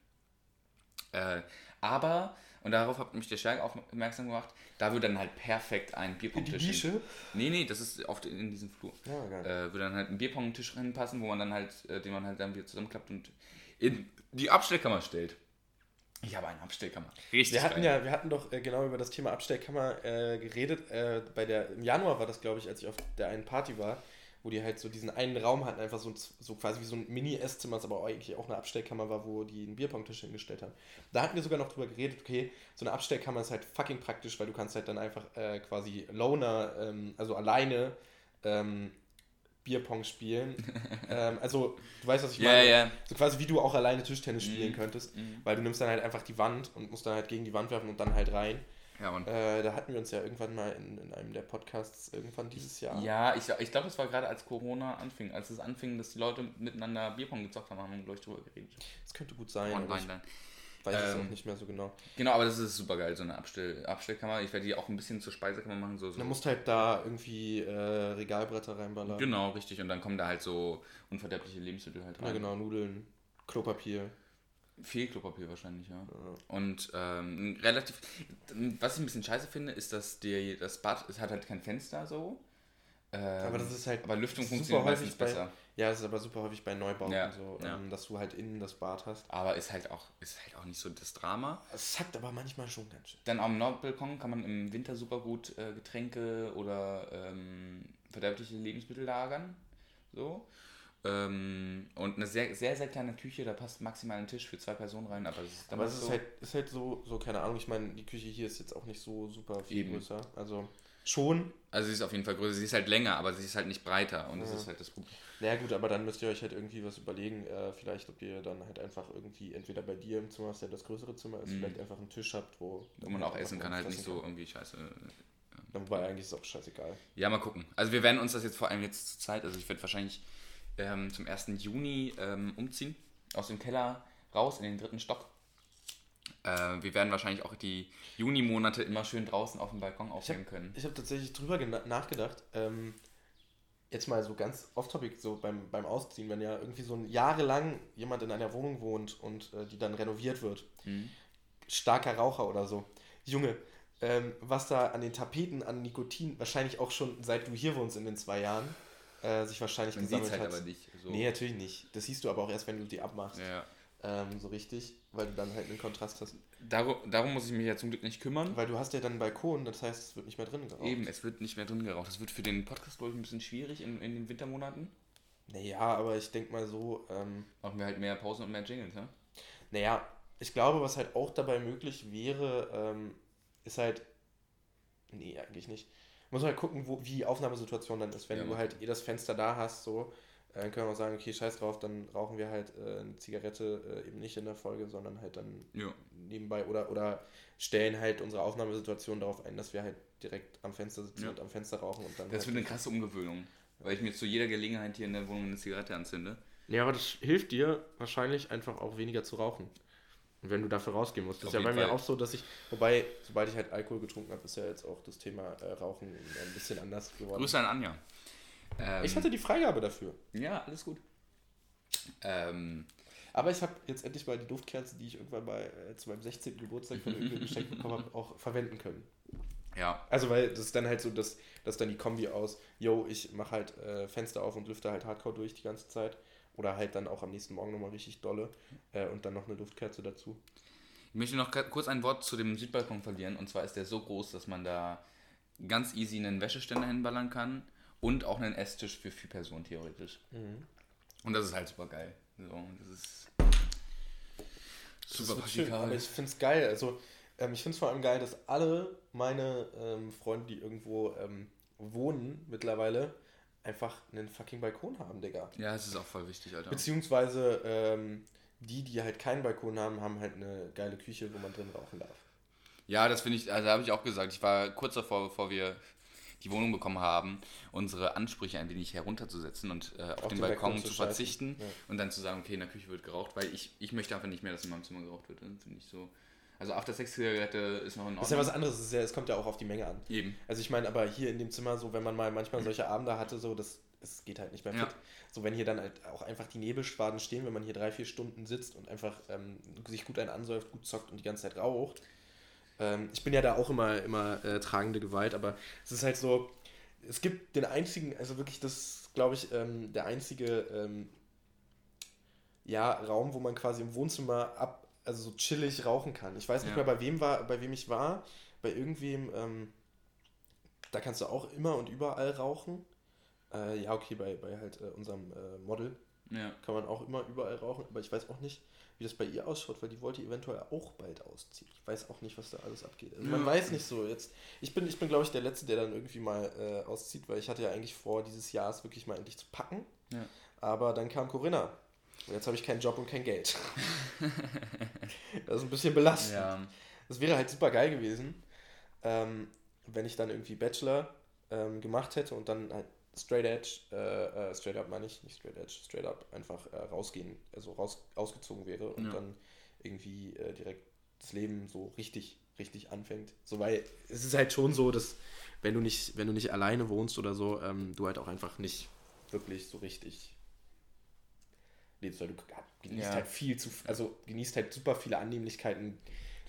Äh, aber, und darauf hat mich der Stärke aufmerksam gemacht, da würde dann halt perfekt ein Bierpong-Tisch hin- Nee, nee, das ist oft in diesem Flur. Ja, geil. Äh, würde dann halt ein Bierpong-Tisch reinpassen, wo man dann halt, äh, den man halt dann wieder zusammenklappt und in die Abstellkammer stellt. Ich habe eine Abstellkammer. Richtig Wir hatten geil. ja, wir hatten doch äh, genau über das Thema Abstellkammer äh, geredet. Äh, bei der, Im Januar war das, glaube ich, als ich auf der einen Party war, wo die halt so diesen einen Raum hatten, einfach so, so quasi wie so ein Mini-Esszimmer, was aber eigentlich auch eine Abstellkammer war, wo die einen Bierpongtisch hingestellt haben. Da hatten wir sogar noch drüber geredet, okay, so eine Abstellkammer ist halt fucking praktisch, weil du kannst halt dann einfach äh, quasi Loner, ähm, also alleine ähm, Bierpong spielen. ähm, also, du weißt, was ich meine. ja. So quasi wie du auch alleine Tischtennis spielen Mhm. könntest, Mhm. weil du nimmst dann halt einfach die Wand und musst dann halt gegen die Wand werfen und dann halt rein. Ja, Mann. Äh, da hatten wir uns ja irgendwann mal in, in einem der Podcasts irgendwann dieses Jahr. Ja, ich, ich glaube, es war gerade als Corona anfing, als es anfing, dass die Leute miteinander Bierpong gezockt haben, haben wir, glaube ich, drüber geredet. Das könnte gut sein, Online ich dann. weiß Ähm, auch nicht mehr so genau. Genau, aber das ist super geil, so eine Abstell Abstellkammer. Ich werde die auch ein bisschen zur Speisekammer machen. So, so. Dann musst halt da irgendwie äh, Regalbretter reinballern. Genau, richtig. Und dann kommen da halt so unverderbliche Lebensmittel halt rein. Ja, genau, Nudeln, Klopapier. Viel Klopapier wahrscheinlich, ja. Und ähm, relativ. Was ich ein bisschen scheiße finde, ist, dass die, das Bad es hat halt kein Fenster so. Ähm, Aber das ist halt Aber Lüftung funktioniert häufig meistens bei- besser. Ja, es ist aber super häufig bei Neubauten Ja, so, ja. ähm, dass du halt innen das Bad hast. Aber ist halt auch, ist halt auch nicht so das Drama. Es sackt aber manchmal schon ganz schön. Dann am Nordbalkon kann man im Winter super gut äh, Getränke oder ähm, verderbliche Lebensmittel lagern. So. Ähm, und eine sehr, sehr, sehr kleine Küche, da passt maximal ein Tisch für zwei Personen rein, aber es ist dann Aber es ist so. halt, ist halt so, so, keine Ahnung, ich meine, die Küche hier ist jetzt auch nicht so super viel Eben. größer. Also schon. Also sie ist auf jeden Fall größer, sie ist halt länger, aber sie ist halt nicht breiter und das Ja. ist halt das Problem. Naja gut, aber dann müsst ihr euch halt irgendwie was überlegen, äh, vielleicht ob ihr dann halt einfach irgendwie entweder bei dir im Zimmer, was ja das größere Zimmer ist, Mhm. vielleicht einfach einen Tisch habt, wo, Wo man auch essen kann, halt nicht so irgendwie scheiße. Dann wobei eigentlich ist es auch scheißegal. Ja, mal gucken. Also wir werden uns das jetzt vor allem jetzt zur Zeit, also ich werde wahrscheinlich ähm, zum 1. Juni ähm, umziehen, aus dem Keller raus in den dritten Stock. Äh, wir werden wahrscheinlich auch die Juni-Monate immer schön draußen auf dem Balkon aufnehmen können. Ich habe tatsächlich drüber nachgedacht, ähm, jetzt mal so ganz off-topic, so beim, beim Ausziehen, wenn ja irgendwie so ein jahrelang jemand in einer Wohnung wohnt und äh, die dann renoviert wird, Mhm. starker Raucher oder so. Junge, ähm, was da an den Tapeten an Nikotin wahrscheinlich auch schon seit du hier wohnst in den zwei Jahren äh, sich wahrscheinlich Man gesammelt es halt hat. aber nicht. So. Nee, natürlich nicht. Das siehst du aber auch erst, wenn du die abmachst. Ja, ähm, so richtig, weil du dann halt einen Kontrast hast. Darum, darum muss ich mich ja zum Glück nicht kümmern. Weil du hast ja dann einen Balkon, das heißt, es wird nicht mehr drin geraucht. Eben, es wird nicht mehr drin geraucht. Das wird für den Podcast, glaube ich, ein bisschen schwierig in, in den Wintermonaten. Naja, aber ich denke mal so, ähm, Machen wir halt mehr Pausen und mehr Jingles, ja? naja, ich glaube, was halt auch dabei möglich wäre, ähm, ist halt, nee, eigentlich nicht. Muss halt gucken, wo, wie die Aufnahmesituation dann ist. Wenn Ja, du halt eh das Fenster da hast, so, dann können wir auch sagen, okay, scheiß drauf, dann rauchen wir halt äh, eine Zigarette äh, eben nicht in der Folge, sondern halt dann Ja. nebenbei oder, oder stellen halt unsere Aufnahmesituation darauf ein, dass wir halt direkt am Fenster sitzen Ja. und am Fenster rauchen und dann. Das halt wird eine krasse Umgewöhnung. Weil ich mir zu jeder Gelegenheit hier in der Wohnung eine Zigarette anzünde. Ja, aber das hilft dir wahrscheinlich einfach auch weniger zu rauchen. Und wenn du dafür rausgehen musst. Das Auf ist ja bei mir auch so, dass ich, wobei, sobald ich halt Alkohol getrunken habe, ist ja jetzt auch das Thema äh, Rauchen ein bisschen anders geworden. Grüße an Anja. Ähm, Ich hatte die Freigabe dafür. ja, alles gut. Ähm, Aber ich habe jetzt endlich mal die Duftkerze, die ich irgendwann mal äh, zu meinem 16. Geburtstag von irgendeinem Geschenk bekommen habe, auch verwenden können. ja, Also, weil das ist dann halt so, dass, dass dann die Kombi aus, yo, ich mache halt äh, Fenster auf und lüfte halt hardcore durch die ganze Zeit. Oder halt dann auch am nächsten Morgen nochmal richtig dolle. Äh, und dann noch eine Duftkerze dazu. Ich möchte noch kurz ein Wort zu dem Südbalkon verlieren. Und zwar ist der so groß, dass man da ganz easy einen Wäscheständer hinballern kann und auch einen Esstisch für vier Personen theoretisch. Und das ist halt super geil. So, das ist super Das ist schön, aber ich finde es geil. Also, ähm, ich finde es vor allem geil, dass alle meine ähm, Freunde, die irgendwo ähm, wohnen mittlerweile, einfach einen fucking Balkon haben, Digga. Ja, es ist auch voll wichtig, Alter. Beziehungsweise ähm, die, die halt keinen Balkon haben, haben halt eine geile Küche, wo man drin rauchen darf. Ja, das finde ich, also habe ich auch gesagt. Ich war kurz davor, bevor wir die Wohnung bekommen haben, unsere Ansprüche ein wenig herunterzusetzen und äh, auf, den, Balkon, zu scheißen. verzichten Ja. und dann zu sagen, okay, in der Küche wird geraucht, weil ich, ich möchte einfach nicht mehr, dass in meinem Zimmer geraucht wird. Das finde ich so. Also After Sex Zigarette ist noch in Ordnung. Das ist ja was anderes, es, ist ja, es kommt ja auch auf die Menge an. Eben. Also ich meine, aber hier in dem Zimmer, so wenn man mal manchmal solche Abende hatte, so das, es geht halt nicht mehr fit. Ja. So wenn hier dann halt auch einfach die Nebelschwaden stehen, wenn man hier drei, vier Stunden sitzt und einfach ähm, sich gut einen ansäuft, gut zockt und die ganze Zeit raucht. Ähm, ich bin ja da auch immer, immer äh, tragende Gewalt, aber es ist halt so, es gibt den einzigen, also wirklich das, glaube ich, ähm, der einzige ähm, ja, Raum, wo man quasi im Wohnzimmer ab, also so chillig rauchen kann. Ich weiß nicht Ja. mehr, bei wem war, bei wem ich war, bei irgendwem, ähm, da kannst du auch immer und überall rauchen. Äh, ja, okay, bei, bei halt äh, unserem äh, Model Ja. kann man auch immer überall rauchen, aber ich weiß auch nicht, wie das bei ihr ausschaut, weil die wollte eventuell auch bald ausziehen. Ich weiß auch nicht, was da alles abgeht. Also man Ja. weiß nicht so. Jetzt, ich bin, ich bin glaube ich, der Letzte, der dann irgendwie mal äh, auszieht, weil ich hatte ja eigentlich vor, dieses Jahr es wirklich mal endlich zu packen. Ja. Aber dann kam Corinna. Und jetzt habe ich keinen Job und kein Geld. das ist ein bisschen belastend. Ja. Das wäre halt super geil gewesen, ähm, wenn ich dann irgendwie Bachelor ähm, gemacht hätte und dann halt straight edge, äh, äh, straight up meine ich, nicht straight edge, straight up einfach äh, rausgehen, also raus, ausgezogen wäre und Ja. dann irgendwie äh, direkt das Leben so richtig, richtig anfängt. So, weil es ist halt schon so, dass wenn du nicht, wenn du nicht alleine wohnst oder so, ähm, du halt auch einfach nicht wirklich so richtig lebst, weil du genießt Ja. halt viel zu, also genießt halt super viele Annehmlichkeiten.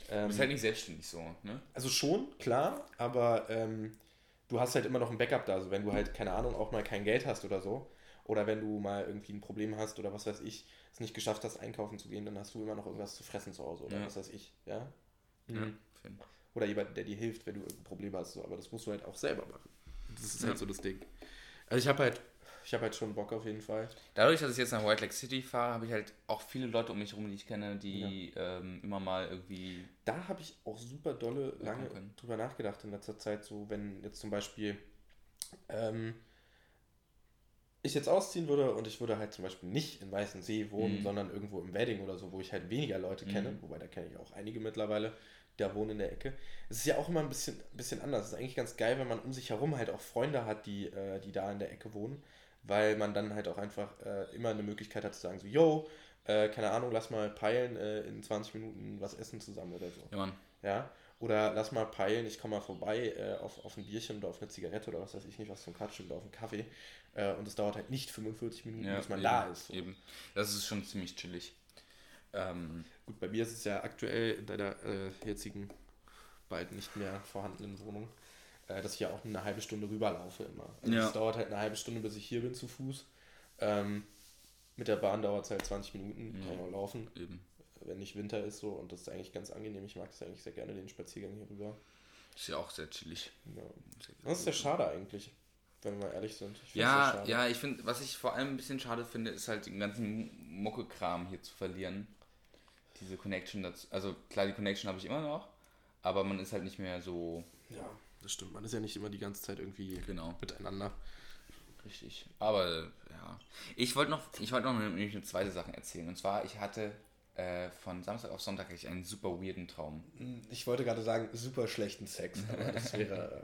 Du Ähm, bist halt nicht selbstständig so, ne? also schon, klar, aber ähm, du hast halt immer noch ein Backup da. Also wenn du halt, keine Ahnung, auch mal kein Geld hast oder so, oder wenn du mal irgendwie ein Problem hast oder was weiß ich, es nicht geschafft hast, einkaufen zu gehen, dann hast du immer noch irgendwas zu fressen zu Hause oder Ja. was weiß ich, ja? Ja. Mhm. Finn. Oder jemand, der dir hilft, wenn du irgendein Problem hast, so. aber das musst du halt auch selber machen. Das ist halt Ja. so das Ding. Also ich habe halt, ich habe halt schon Bock auf jeden Fall. Dadurch, dass ich jetzt nach White Lake City fahre, habe ich halt auch viele Leute um mich herum, die ich kenne, die ähm, immer mal irgendwie. Da habe ich auch super dolle lange können. drüber nachgedacht in letzter Zeit, so wenn jetzt zum Beispiel ähm, ich jetzt ausziehen würde und ich würde halt zum Beispiel nicht in Weißensee wohnen, Mhm. sondern irgendwo im Wedding oder so, wo ich halt weniger Leute kenne, Mhm. wobei da kenne ich auch einige mittlerweile, die da wohnen in der Ecke. Es ist ja auch immer ein bisschen, bisschen anders. Es ist eigentlich ganz geil, wenn man um sich herum halt auch Freunde hat, die, äh, die da in der Ecke wohnen, weil man dann halt auch einfach äh, immer eine Möglichkeit hat zu sagen, so, yo, äh, keine Ahnung, lass mal peilen, äh, in 20 Minuten was essen zusammen oder so. Ja, Mann. Ja, oder lass mal peilen, ich komme mal vorbei äh, auf, auf ein Bierchen oder auf eine Zigarette oder was weiß ich nicht, was zum Quatschen oder auf einen Kaffee. Äh, und es dauert halt nicht 45 Minuten, Ja, bis man eben, da ist. So. Eben. Das ist schon ziemlich chillig. Ähm, Gut, bei mir ist es ja aktuell in deiner äh, jetzigen, bald nicht mehr vorhandenen Wohnung, dass ich ja auch eine halbe Stunde rüberlaufe immer. Also Ja. Es dauert halt eine halbe Stunde, bis ich hier bin zu Fuß. Ähm, Mit der Bahn dauert es halt 20 Minuten, kann Ja. ich auch laufen, Eben. wenn nicht Winter ist so. Und das ist eigentlich ganz angenehm. Ich mag es eigentlich sehr gerne, den Spaziergang hier rüber. Ist ja auch sehr chillig. Ja. Sehr Das ist ja schade eigentlich, wenn wir mal ehrlich sind. Ja, ja, ich finde, was ich vor allem ein bisschen schade finde, ist halt den ganzen Mucke-Kram hier zu verlieren. Diese Connection dazu. Also klar, die Connection habe ich immer noch, aber man ist halt nicht mehr so Ja, das stimmt. Man ist ja nicht immer die ganze Zeit irgendwie genau miteinander. richtig. Aber ja, ich wollte noch, ich wollte noch nämlich eine zweite Sache erzählen. Und zwar, ich hatte äh, von Samstag auf Sonntag hatte ich einen super weirden Traum. Ich wollte gerade sagen, super schlechten Sex, aber das wäre.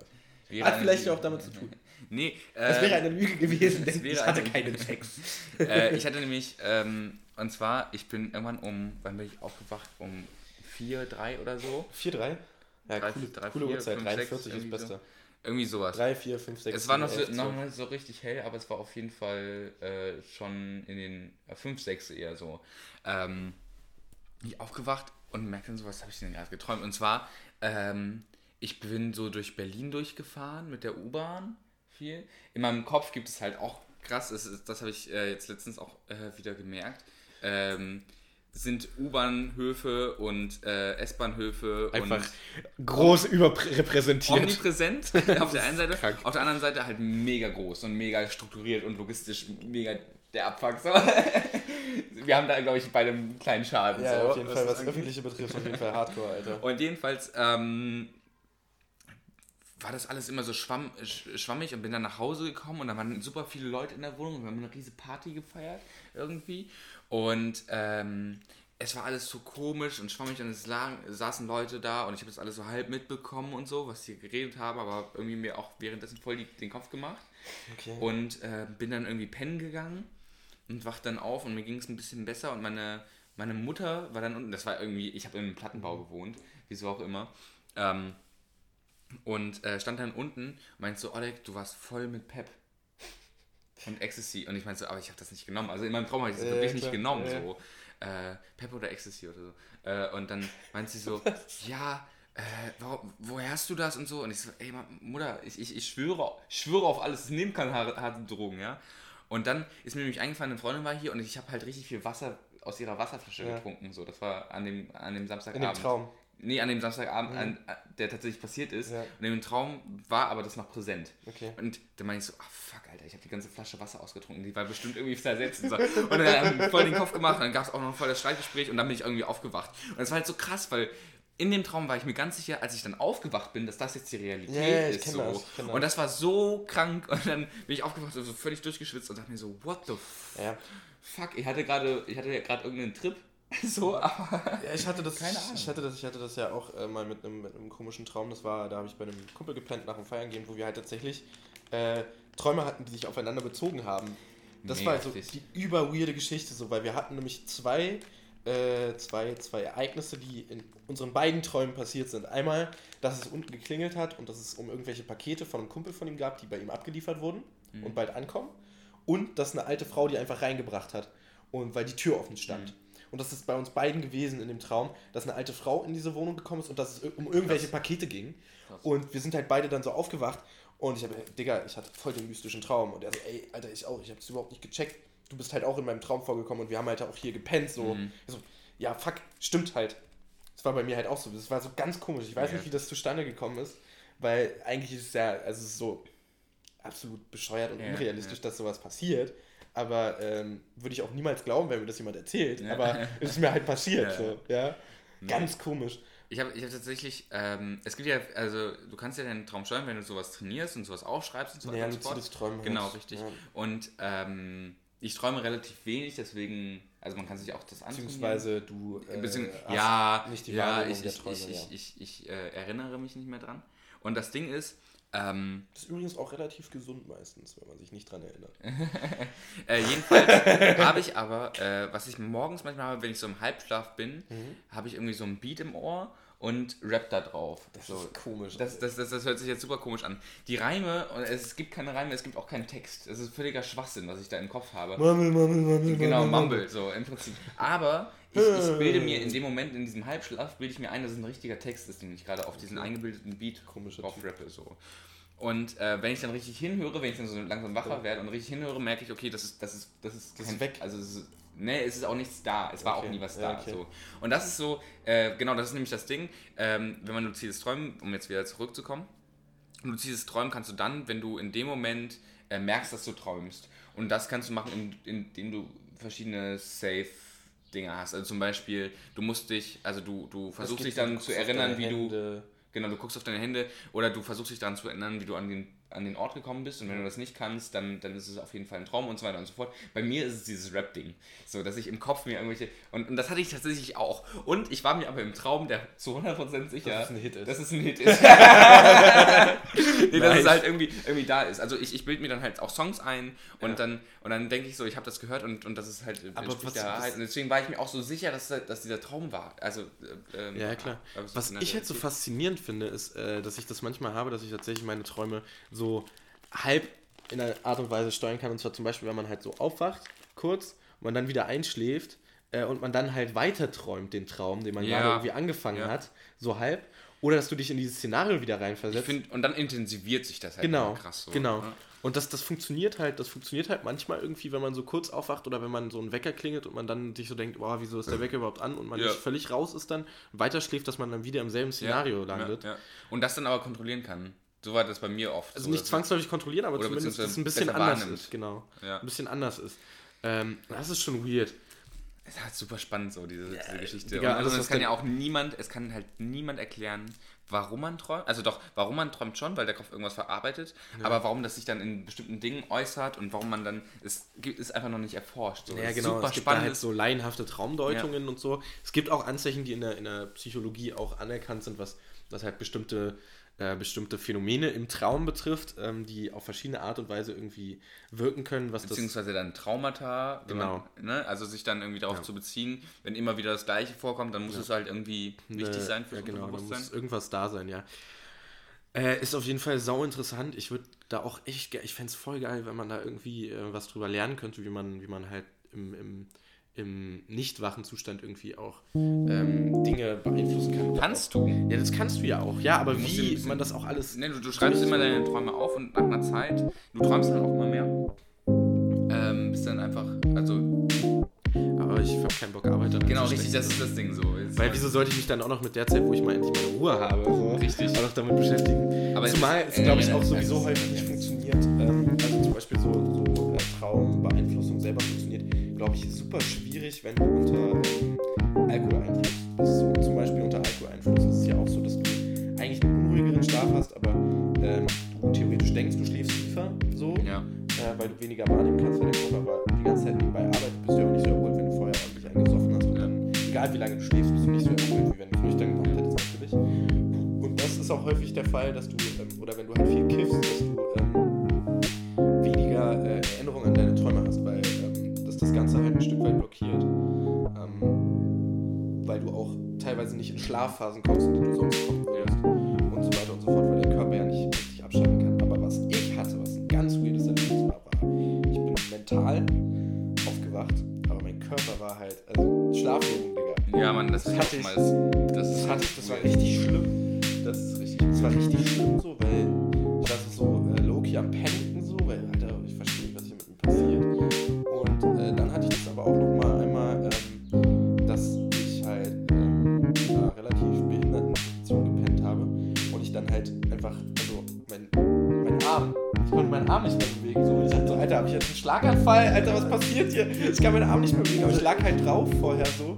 Wäre Hat vielleicht Lüge. auch damit zu tun. Nee, Das äh, wäre eine Lüge gewesen, das denn wäre ich hatte eine- keinen Sex. äh, ich hatte nämlich, ähm, und zwar, ich bin irgendwann um, wann bin ich aufgewacht? Um 4, 3 oder so. 4, 3? Ja, Drei, coole, drei, coole vier, Uhrzeit. fünf, 43 sechs, ist das so. Beste. Irgendwie sowas. 3, 4, 5, 6, es war noch, 7, so, 11, noch 12. nicht so richtig hell, aber es war auf jeden Fall äh, schon in den 5, 6 eher so. Ähm, ich aufgewacht und merkte dann so, was habe ich denn gerade geträumt? Und zwar, ähm, ich bin so durch Berlin durchgefahren mit der U-Bahn viel. In meinem Kopf gibt es halt auch krass, das, ist, das habe ich äh, jetzt letztens auch äh, wieder gemerkt. Ähm, sind U-Bahnhöfe und äh, S-Bahnhöfe Einfach und groß überrepräsentiert. omnipräsent auf der einen Seite, krank. auf der anderen Seite halt mega groß und mega strukturiert und logistisch mega der Abfuck. So. Wir haben da, glaube ich, bei einem kleinen Schaden. Ja, so, auf jeden Fall, das was öffentliche betrifft, auf jeden Fall Hardcore, Alter. Und jedenfalls ähm, war das alles immer so schwamm, sch- schwammig und bin dann nach Hause gekommen und da waren super viele Leute in der Wohnung und wir haben eine riesige Party gefeiert irgendwie. Und ähm, es war alles so komisch und schwammig und es saßen Leute da und ich habe das alles so halb mitbekommen und so, was sie geredet haben, aber irgendwie mir auch währenddessen voll die, den Kopf gemacht. Okay. Und äh, bin dann irgendwie pennen gegangen und wach dann auf und mir ging es ein bisschen besser und meine, meine Mutter war dann unten, das war irgendwie, ich habe in einem Plattenbau gewohnt, wieso auch immer, ähm, und äh, stand dann unten und meinte so, Oleg, du warst voll mit Pep und Ecstasy und ich meinte so, aber ich habe das nicht genommen, also in meinem Traum habe ich das Ja, wirklich klar. nicht genommen, Ja. so, äh, Pep oder Ecstasy oder so, äh, und dann meinte sie so, ja, äh, warum, woher hast du das und so? Und ich so, ey, Mutter, ich, ich, ich schwöre, schwöre auf alles, ich nehme keine harte, Drogen, ja. Und dann ist mir nämlich eingefallen, eine Freundin war hier und ich habe halt richtig viel Wasser aus ihrer Wasserflasche Ja. getrunken, so. Das war an dem, an dem In Samstagabend. dem Traum. Nee, an dem Samstagabend, Mhm. an, der tatsächlich passiert ist. Ja. Und im Traum war aber das noch präsent. Okay. Und dann meinte ich so, ah fuck, Alter, ich habe die ganze Flasche Wasser ausgetrunken, die war bestimmt irgendwie zersetzt. Und, so. und dann haben voll den Kopf gemacht und dann gab es auch noch voll das Streitgespräch und dann bin ich irgendwie aufgewacht. Und das war halt so krass, weil in dem Traum war ich mir ganz sicher, als ich dann aufgewacht bin, dass das jetzt die Realität ich ist. So. das. Und das war so krank und dann bin ich aufgewacht und so völlig durchgeschwitzt und dachte mir so, what the Ja. fuck, ich hatte gerade, ich hatte ja gerade irgendeinen Trip. So, aber. Ja, ich hatte das, Keine Ahnung. ich hatte das, ich hatte das ja auch äh, mal mit einem, mit einem komischen Traum. Das war, da habe ich bei einem Kumpel gepennt nach dem Feiern gehen, wo wir halt tatsächlich äh, Träume hatten, die sich aufeinander bezogen haben. Das Mega war so heftig. die überweirde Geschichte, so, weil wir hatten nämlich zwei, äh, zwei, zwei Ereignisse, die in unseren beiden Träumen passiert sind. Einmal, dass es unten geklingelt hat und dass es um irgendwelche Pakete von einem Kumpel von ihm gab, die bei ihm abgeliefert wurden Mhm. und bald ankommen. Und dass eine alte Frau die einfach reingebracht hat. Und weil die Tür offen stand. Mhm. Und das ist bei uns beiden gewesen in dem Traum, dass eine alte Frau in diese Wohnung gekommen ist und dass es um irgendwelche Pakete ging. Krass. Und wir sind halt beide dann so aufgewacht und ich habe, Digga, ich hatte voll den mystischen Traum. Und er so, ey, Alter, ich auch, ich habe es überhaupt nicht gecheckt. Du bist halt auch in meinem Traum vorgekommen und wir haben halt auch hier gepennt. So, Mhm. So ja, fuck, stimmt halt. Das war bei mir halt auch so. Das war so ganz komisch. Ich weiß Ja. nicht, wie das zustande gekommen ist, weil eigentlich ist es ja, also es ist so absolut bescheuert und Ja, unrealistisch, ja. dass sowas passiert. Aber ähm, würde ich auch niemals glauben, wenn mir das jemand erzählt. Ja. Aber es ist mir halt passiert. Ja. So, ja? Ganz komisch. Ich habe ich hab tatsächlich, ähm, es gibt ja, also du kannst ja deinen Traum steuern, wenn du sowas trainierst und sowas aufschreibst und so Ja, weiter so luzides. Träumen. Genau, halt. richtig. Ja. Und ähm, ich träume relativ wenig, deswegen, also man kann sich auch das antrainieren. Beziehungsweise du. äh, Beziehungs hast ja, nicht die ja, ich, ich, Träume, ich, ja. ich, ich, ich äh, erinnere mich nicht mehr dran. Und das Ding ist, ähm, Das ist übrigens auch relativ gesund meistens, wenn man sich nicht dran erinnert. Äh, jedenfalls habe ich aber, äh, was ich morgens manchmal habe, wenn ich so im Halbschlaf bin, Mhm. habe ich irgendwie so ein Beat im Ohr und rap da drauf. Das so. ist komisch. Das, das, das, das hört sich jetzt super komisch an. Die Reime, und es gibt keine Reime, es gibt auch keinen Text. Es ist völliger Schwachsinn, was ich da im Kopf habe. Mumble, mumble, mumble, Genau, mumble. Mumble, so im Prinzip. Aber ich, ich bilde mir in dem Moment, in diesem Halbschlaf, bilde ich mir ein, dass es ein richtiger Text ist, den ich gerade auf diesen eingebildeten Beat drauf Typ. rappe. So. Und äh, wenn ich dann richtig hinhöre, wenn ich dann so langsam wacher werde und richtig hinhöre, merke ich, okay, das ist, das ist, das ist, Das ist weg. Also es ist, nee, es ist auch nichts da. Es war Okay. auch nie was Ja, da. okay. So. Und das ist so, äh, genau, das ist nämlich das Ding, ähm, wenn man luzides Träumen, um jetzt wieder zurückzukommen, luzides Träumen kannst du dann, wenn du in dem Moment äh, merkst, dass du träumst. Und das kannst du machen, in- indem du verschiedene Safe-Dinge hast. Also zum Beispiel, du musst dich, also du, du versuchst dich dann zu erinnern, wie du Genau, du guckst auf deine Hände oder du versuchst dich daran zu erinnern, wie du an den, an den Ort gekommen bist. Und wenn du das nicht kannst, dann, dann ist es auf jeden Fall ein Traum und so weiter und so fort. Bei mir ist es dieses Rap-Ding. So, dass ich im Kopf mir irgendwelche. Und, und das hatte ich tatsächlich auch. Und ich war mir aber im Traum der zu 100% sicher, Dass es ein Hit ist. Dass es ein Hit ist. nee, dass Nice. es halt irgendwie, irgendwie da ist. Also ich, ich bilde mir dann halt auch Songs ein und Ja. dann, und dann denke ich so, ich habe das gehört und, und das ist halt Aber was- der Wahrheit. Und deswegen war ich mir auch so sicher, dass, dass dieser Traum war. Also, äh, ähm, Ja, klar. Was ich halt so faszinierend finde, ist, äh, dass ich das manchmal habe, dass ich tatsächlich meine Träume so halb in einer Art und Weise steuern kann. Und zwar zum Beispiel, wenn man halt so aufwacht, kurz, und man dann wieder einschläft äh, und man dann halt weiter träumt, den Traum, den man Ja. gerade irgendwie angefangen Ja. hat, so halb. Oder dass du dich in dieses Szenario wieder reinversetzt. find, und dann intensiviert sich das halt Genau, krass so. genau. ne? Und das, das funktioniert halt, das funktioniert halt manchmal irgendwie, wenn man so kurz aufwacht oder wenn man so einen Wecker klingelt und man dann sich so denkt, boah, wieso ist der Wecker überhaupt an und man Ja. nicht völlig raus ist dann, weiter schläft, dass man dann wieder im selben Szenario ja, landet. Ja, ja. Und das dann aber kontrollieren kann. So war das bei mir oft. Also so, nicht zwangsläufig kontrollieren, aber Oder zumindest dass es ein bisschen anders wahrnimmt. ist, genau. Ja. Ein bisschen anders ist. Ähm, das ist schon weird. Es ist halt super spannend, so diese, diese Geschichte. Digga, und also, es kann ja auch niemand, es kann halt niemand erklären, warum man träumt. Also doch, warum man träumt schon, weil der Kopf irgendwas verarbeitet. Aber warum das sich dann in bestimmten Dingen äußert und warum man dann, es gibt, ist einfach noch nicht erforscht. So. Ja, genau. Super es gibt da spannend. halt so laienhafte Traumdeutungen und so. Es gibt auch Anzeichen, die in der, in der Psychologie auch anerkannt sind, was, was halt bestimmte, äh, bestimmte Phänomene im Traum betrifft, ähm, die auf verschiedene Art und Weise irgendwie wirken können, was Beziehungsweise dann Traumata, Genau. man, ne, also sich dann irgendwie darauf Ja. zu beziehen, wenn immer wieder das Gleiche vorkommt, dann muss es halt irgendwie wichtig Äh, sein für ja, genau, da Unterbewusstsein. muss irgendwas da sein, ja. Äh, ist auf jeden Fall sau interessant. Ich würde da auch echt, ich fände es voll geil, wenn man da irgendwie äh, was drüber lernen könnte, wie man, wie man halt im, im, im nicht wachen Zustand irgendwie auch ähm, Dinge beeinflussen kann. Kannst du? Ja, das kannst du ja auch, ja, aber wie bisschen- man das auch alles. Ne, du, du schreibst immer deine Träume auf und nach einer Zeit, du träumst dann auch immer mehr. Ähm, bist dann einfach, also, Aber ich habe keinen Bock, Arbeit daran genau, richtig, das ist das Ding so. Jetzt- Weil wieso sollte ich mich dann auch noch mit der Zeit, wo ich mal endlich meine Ruhe habe, so, Richtig. auch noch damit beschäftigen? Aber Zumal es, glaube ich, äh, auch es sowieso häufig nicht funktioniert. Ähm, also zum Beispiel so, glaube ich, super schwierig, wenn du unter ähm, Alkoholeinfluss bist. Zum Beispiel unter Alkoholeinfluss ist es ja auch so, dass du eigentlich einen unruhigeren Schlaf hast, Ich kann meinen Arm nicht mehr bewegen, aber ich lag halt drauf vorher so.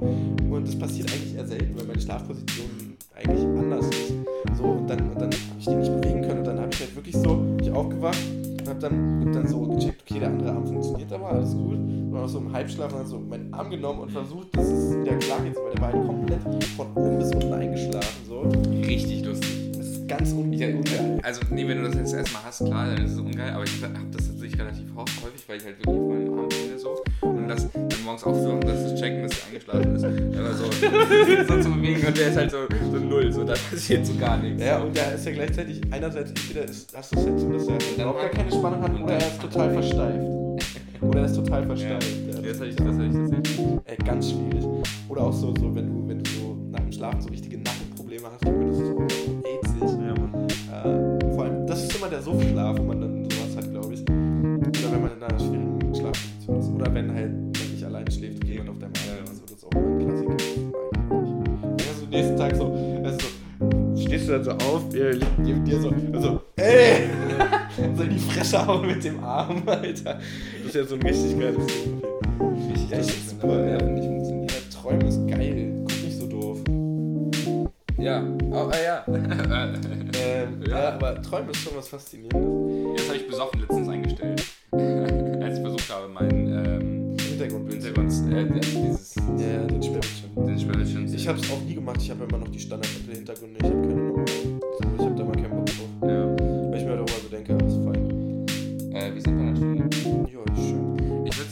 Und das passiert eigentlich eher selten, weil meine Schlafposition eigentlich anders ist. So, und dann, und dann habe ich die nicht bewegen können. Und dann habe ich halt wirklich so, ich aufgewacht und habe dann, hab dann so gecheckt, okay, der andere Arm funktioniert aber, alles gut. Und auch so im Halbschlaf und dann so meinen Arm genommen und versucht, dass es wieder klar geht, weil der war halt komplett von oben bis unten eingeschlafen. So. richtig lustig. Das ist ganz un Ja, ungeil. also, nee, wenn du das jetzt erstmal hast, klar, dann ist es ungeil, aber ich habe das tatsächlich relativ häufig, weil ich halt wirklich ist. Aber so, so zu bewegen und der ist halt so, so null, so, da passiert so gar nichts. Ja, und der ist ja gleichzeitig, einerseits entweder ist, du es halt so, dass er überhaupt gar keine Spannung hat oder er ist total versteift. Oder er ist total versteift. Ja. das hatte ich, das hatte ich tatsächlich. Ey, ganz schwierig. Oder auch so, so wenn du, wenn du so nach dem Schlafen so richtige Nackenprobleme hast, dann wird es so ätzig. Ja, Mann. Äh, vor allem, das ist immer der Suchtschlaf, wo man dann sowas hat, glaube ich. Oder wenn man in einer schwierigen Schlafposition ist. Oder wenn halt man nicht alleine schläft und jemand auf deinem stehst du dann so auf, ihr liegt neben dir so, also, ey! so in die Fresse hauen mit dem Arm, Alter. Das ist ja so ein richtig geiles Ding. Richtig, Ja, ich meinen cool, Nerven ja. nicht funktioniert. Träumen ist geil. Guck nicht so doof. Ja, oh, äh, ja. Ähm, ja. Ja. aber Träumen ist schon was Faszinierendes. Jetzt habe ich besoffen letztens eingestellt. Als ich versucht habe, meinen ähm, Hintergrundbild. Hintergrund, äh, dieses, Ja, ja, den Schwäbelchen. den Schwäbelchen. Ich habe es auch nie gemacht. Ich habe immer noch die Standard-Hintergründe. Ich habe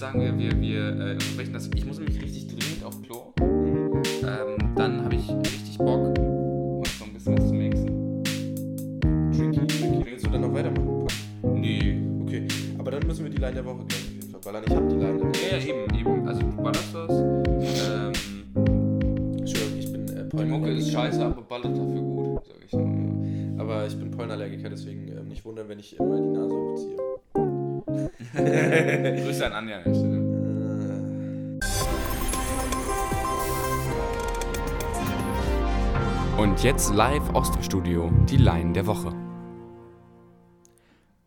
sagen, wir, wir, wir äh, unterbrechen das. Ich muss nämlich richtig dringend auf Klo. Mhm. Ähm, dann habe ich richtig Bock, uns noch ein bisschen was zu mixen. Tricky, tricky. Willst du dann noch weitermachen? Nee. Okay, aber dann müssen wir die Line der Woche gleich auf jeden Fall ballern. Ich habe die Line der Woche. Ja, ja, eben, eben. Also du ballerst was. Ähm, Entschuldigung, ich bin äh, die Mucke ist scheiße, aber ballert dafür gut, sag ich nur. Aber ich bin Pollenallergiker, deswegen ähm, nicht wundern, wenn ich immer die Nase hochziehe. Grüße an Anja an der Stelle. Äh, Und jetzt live aus dem Studio die Line der Woche.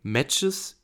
Matches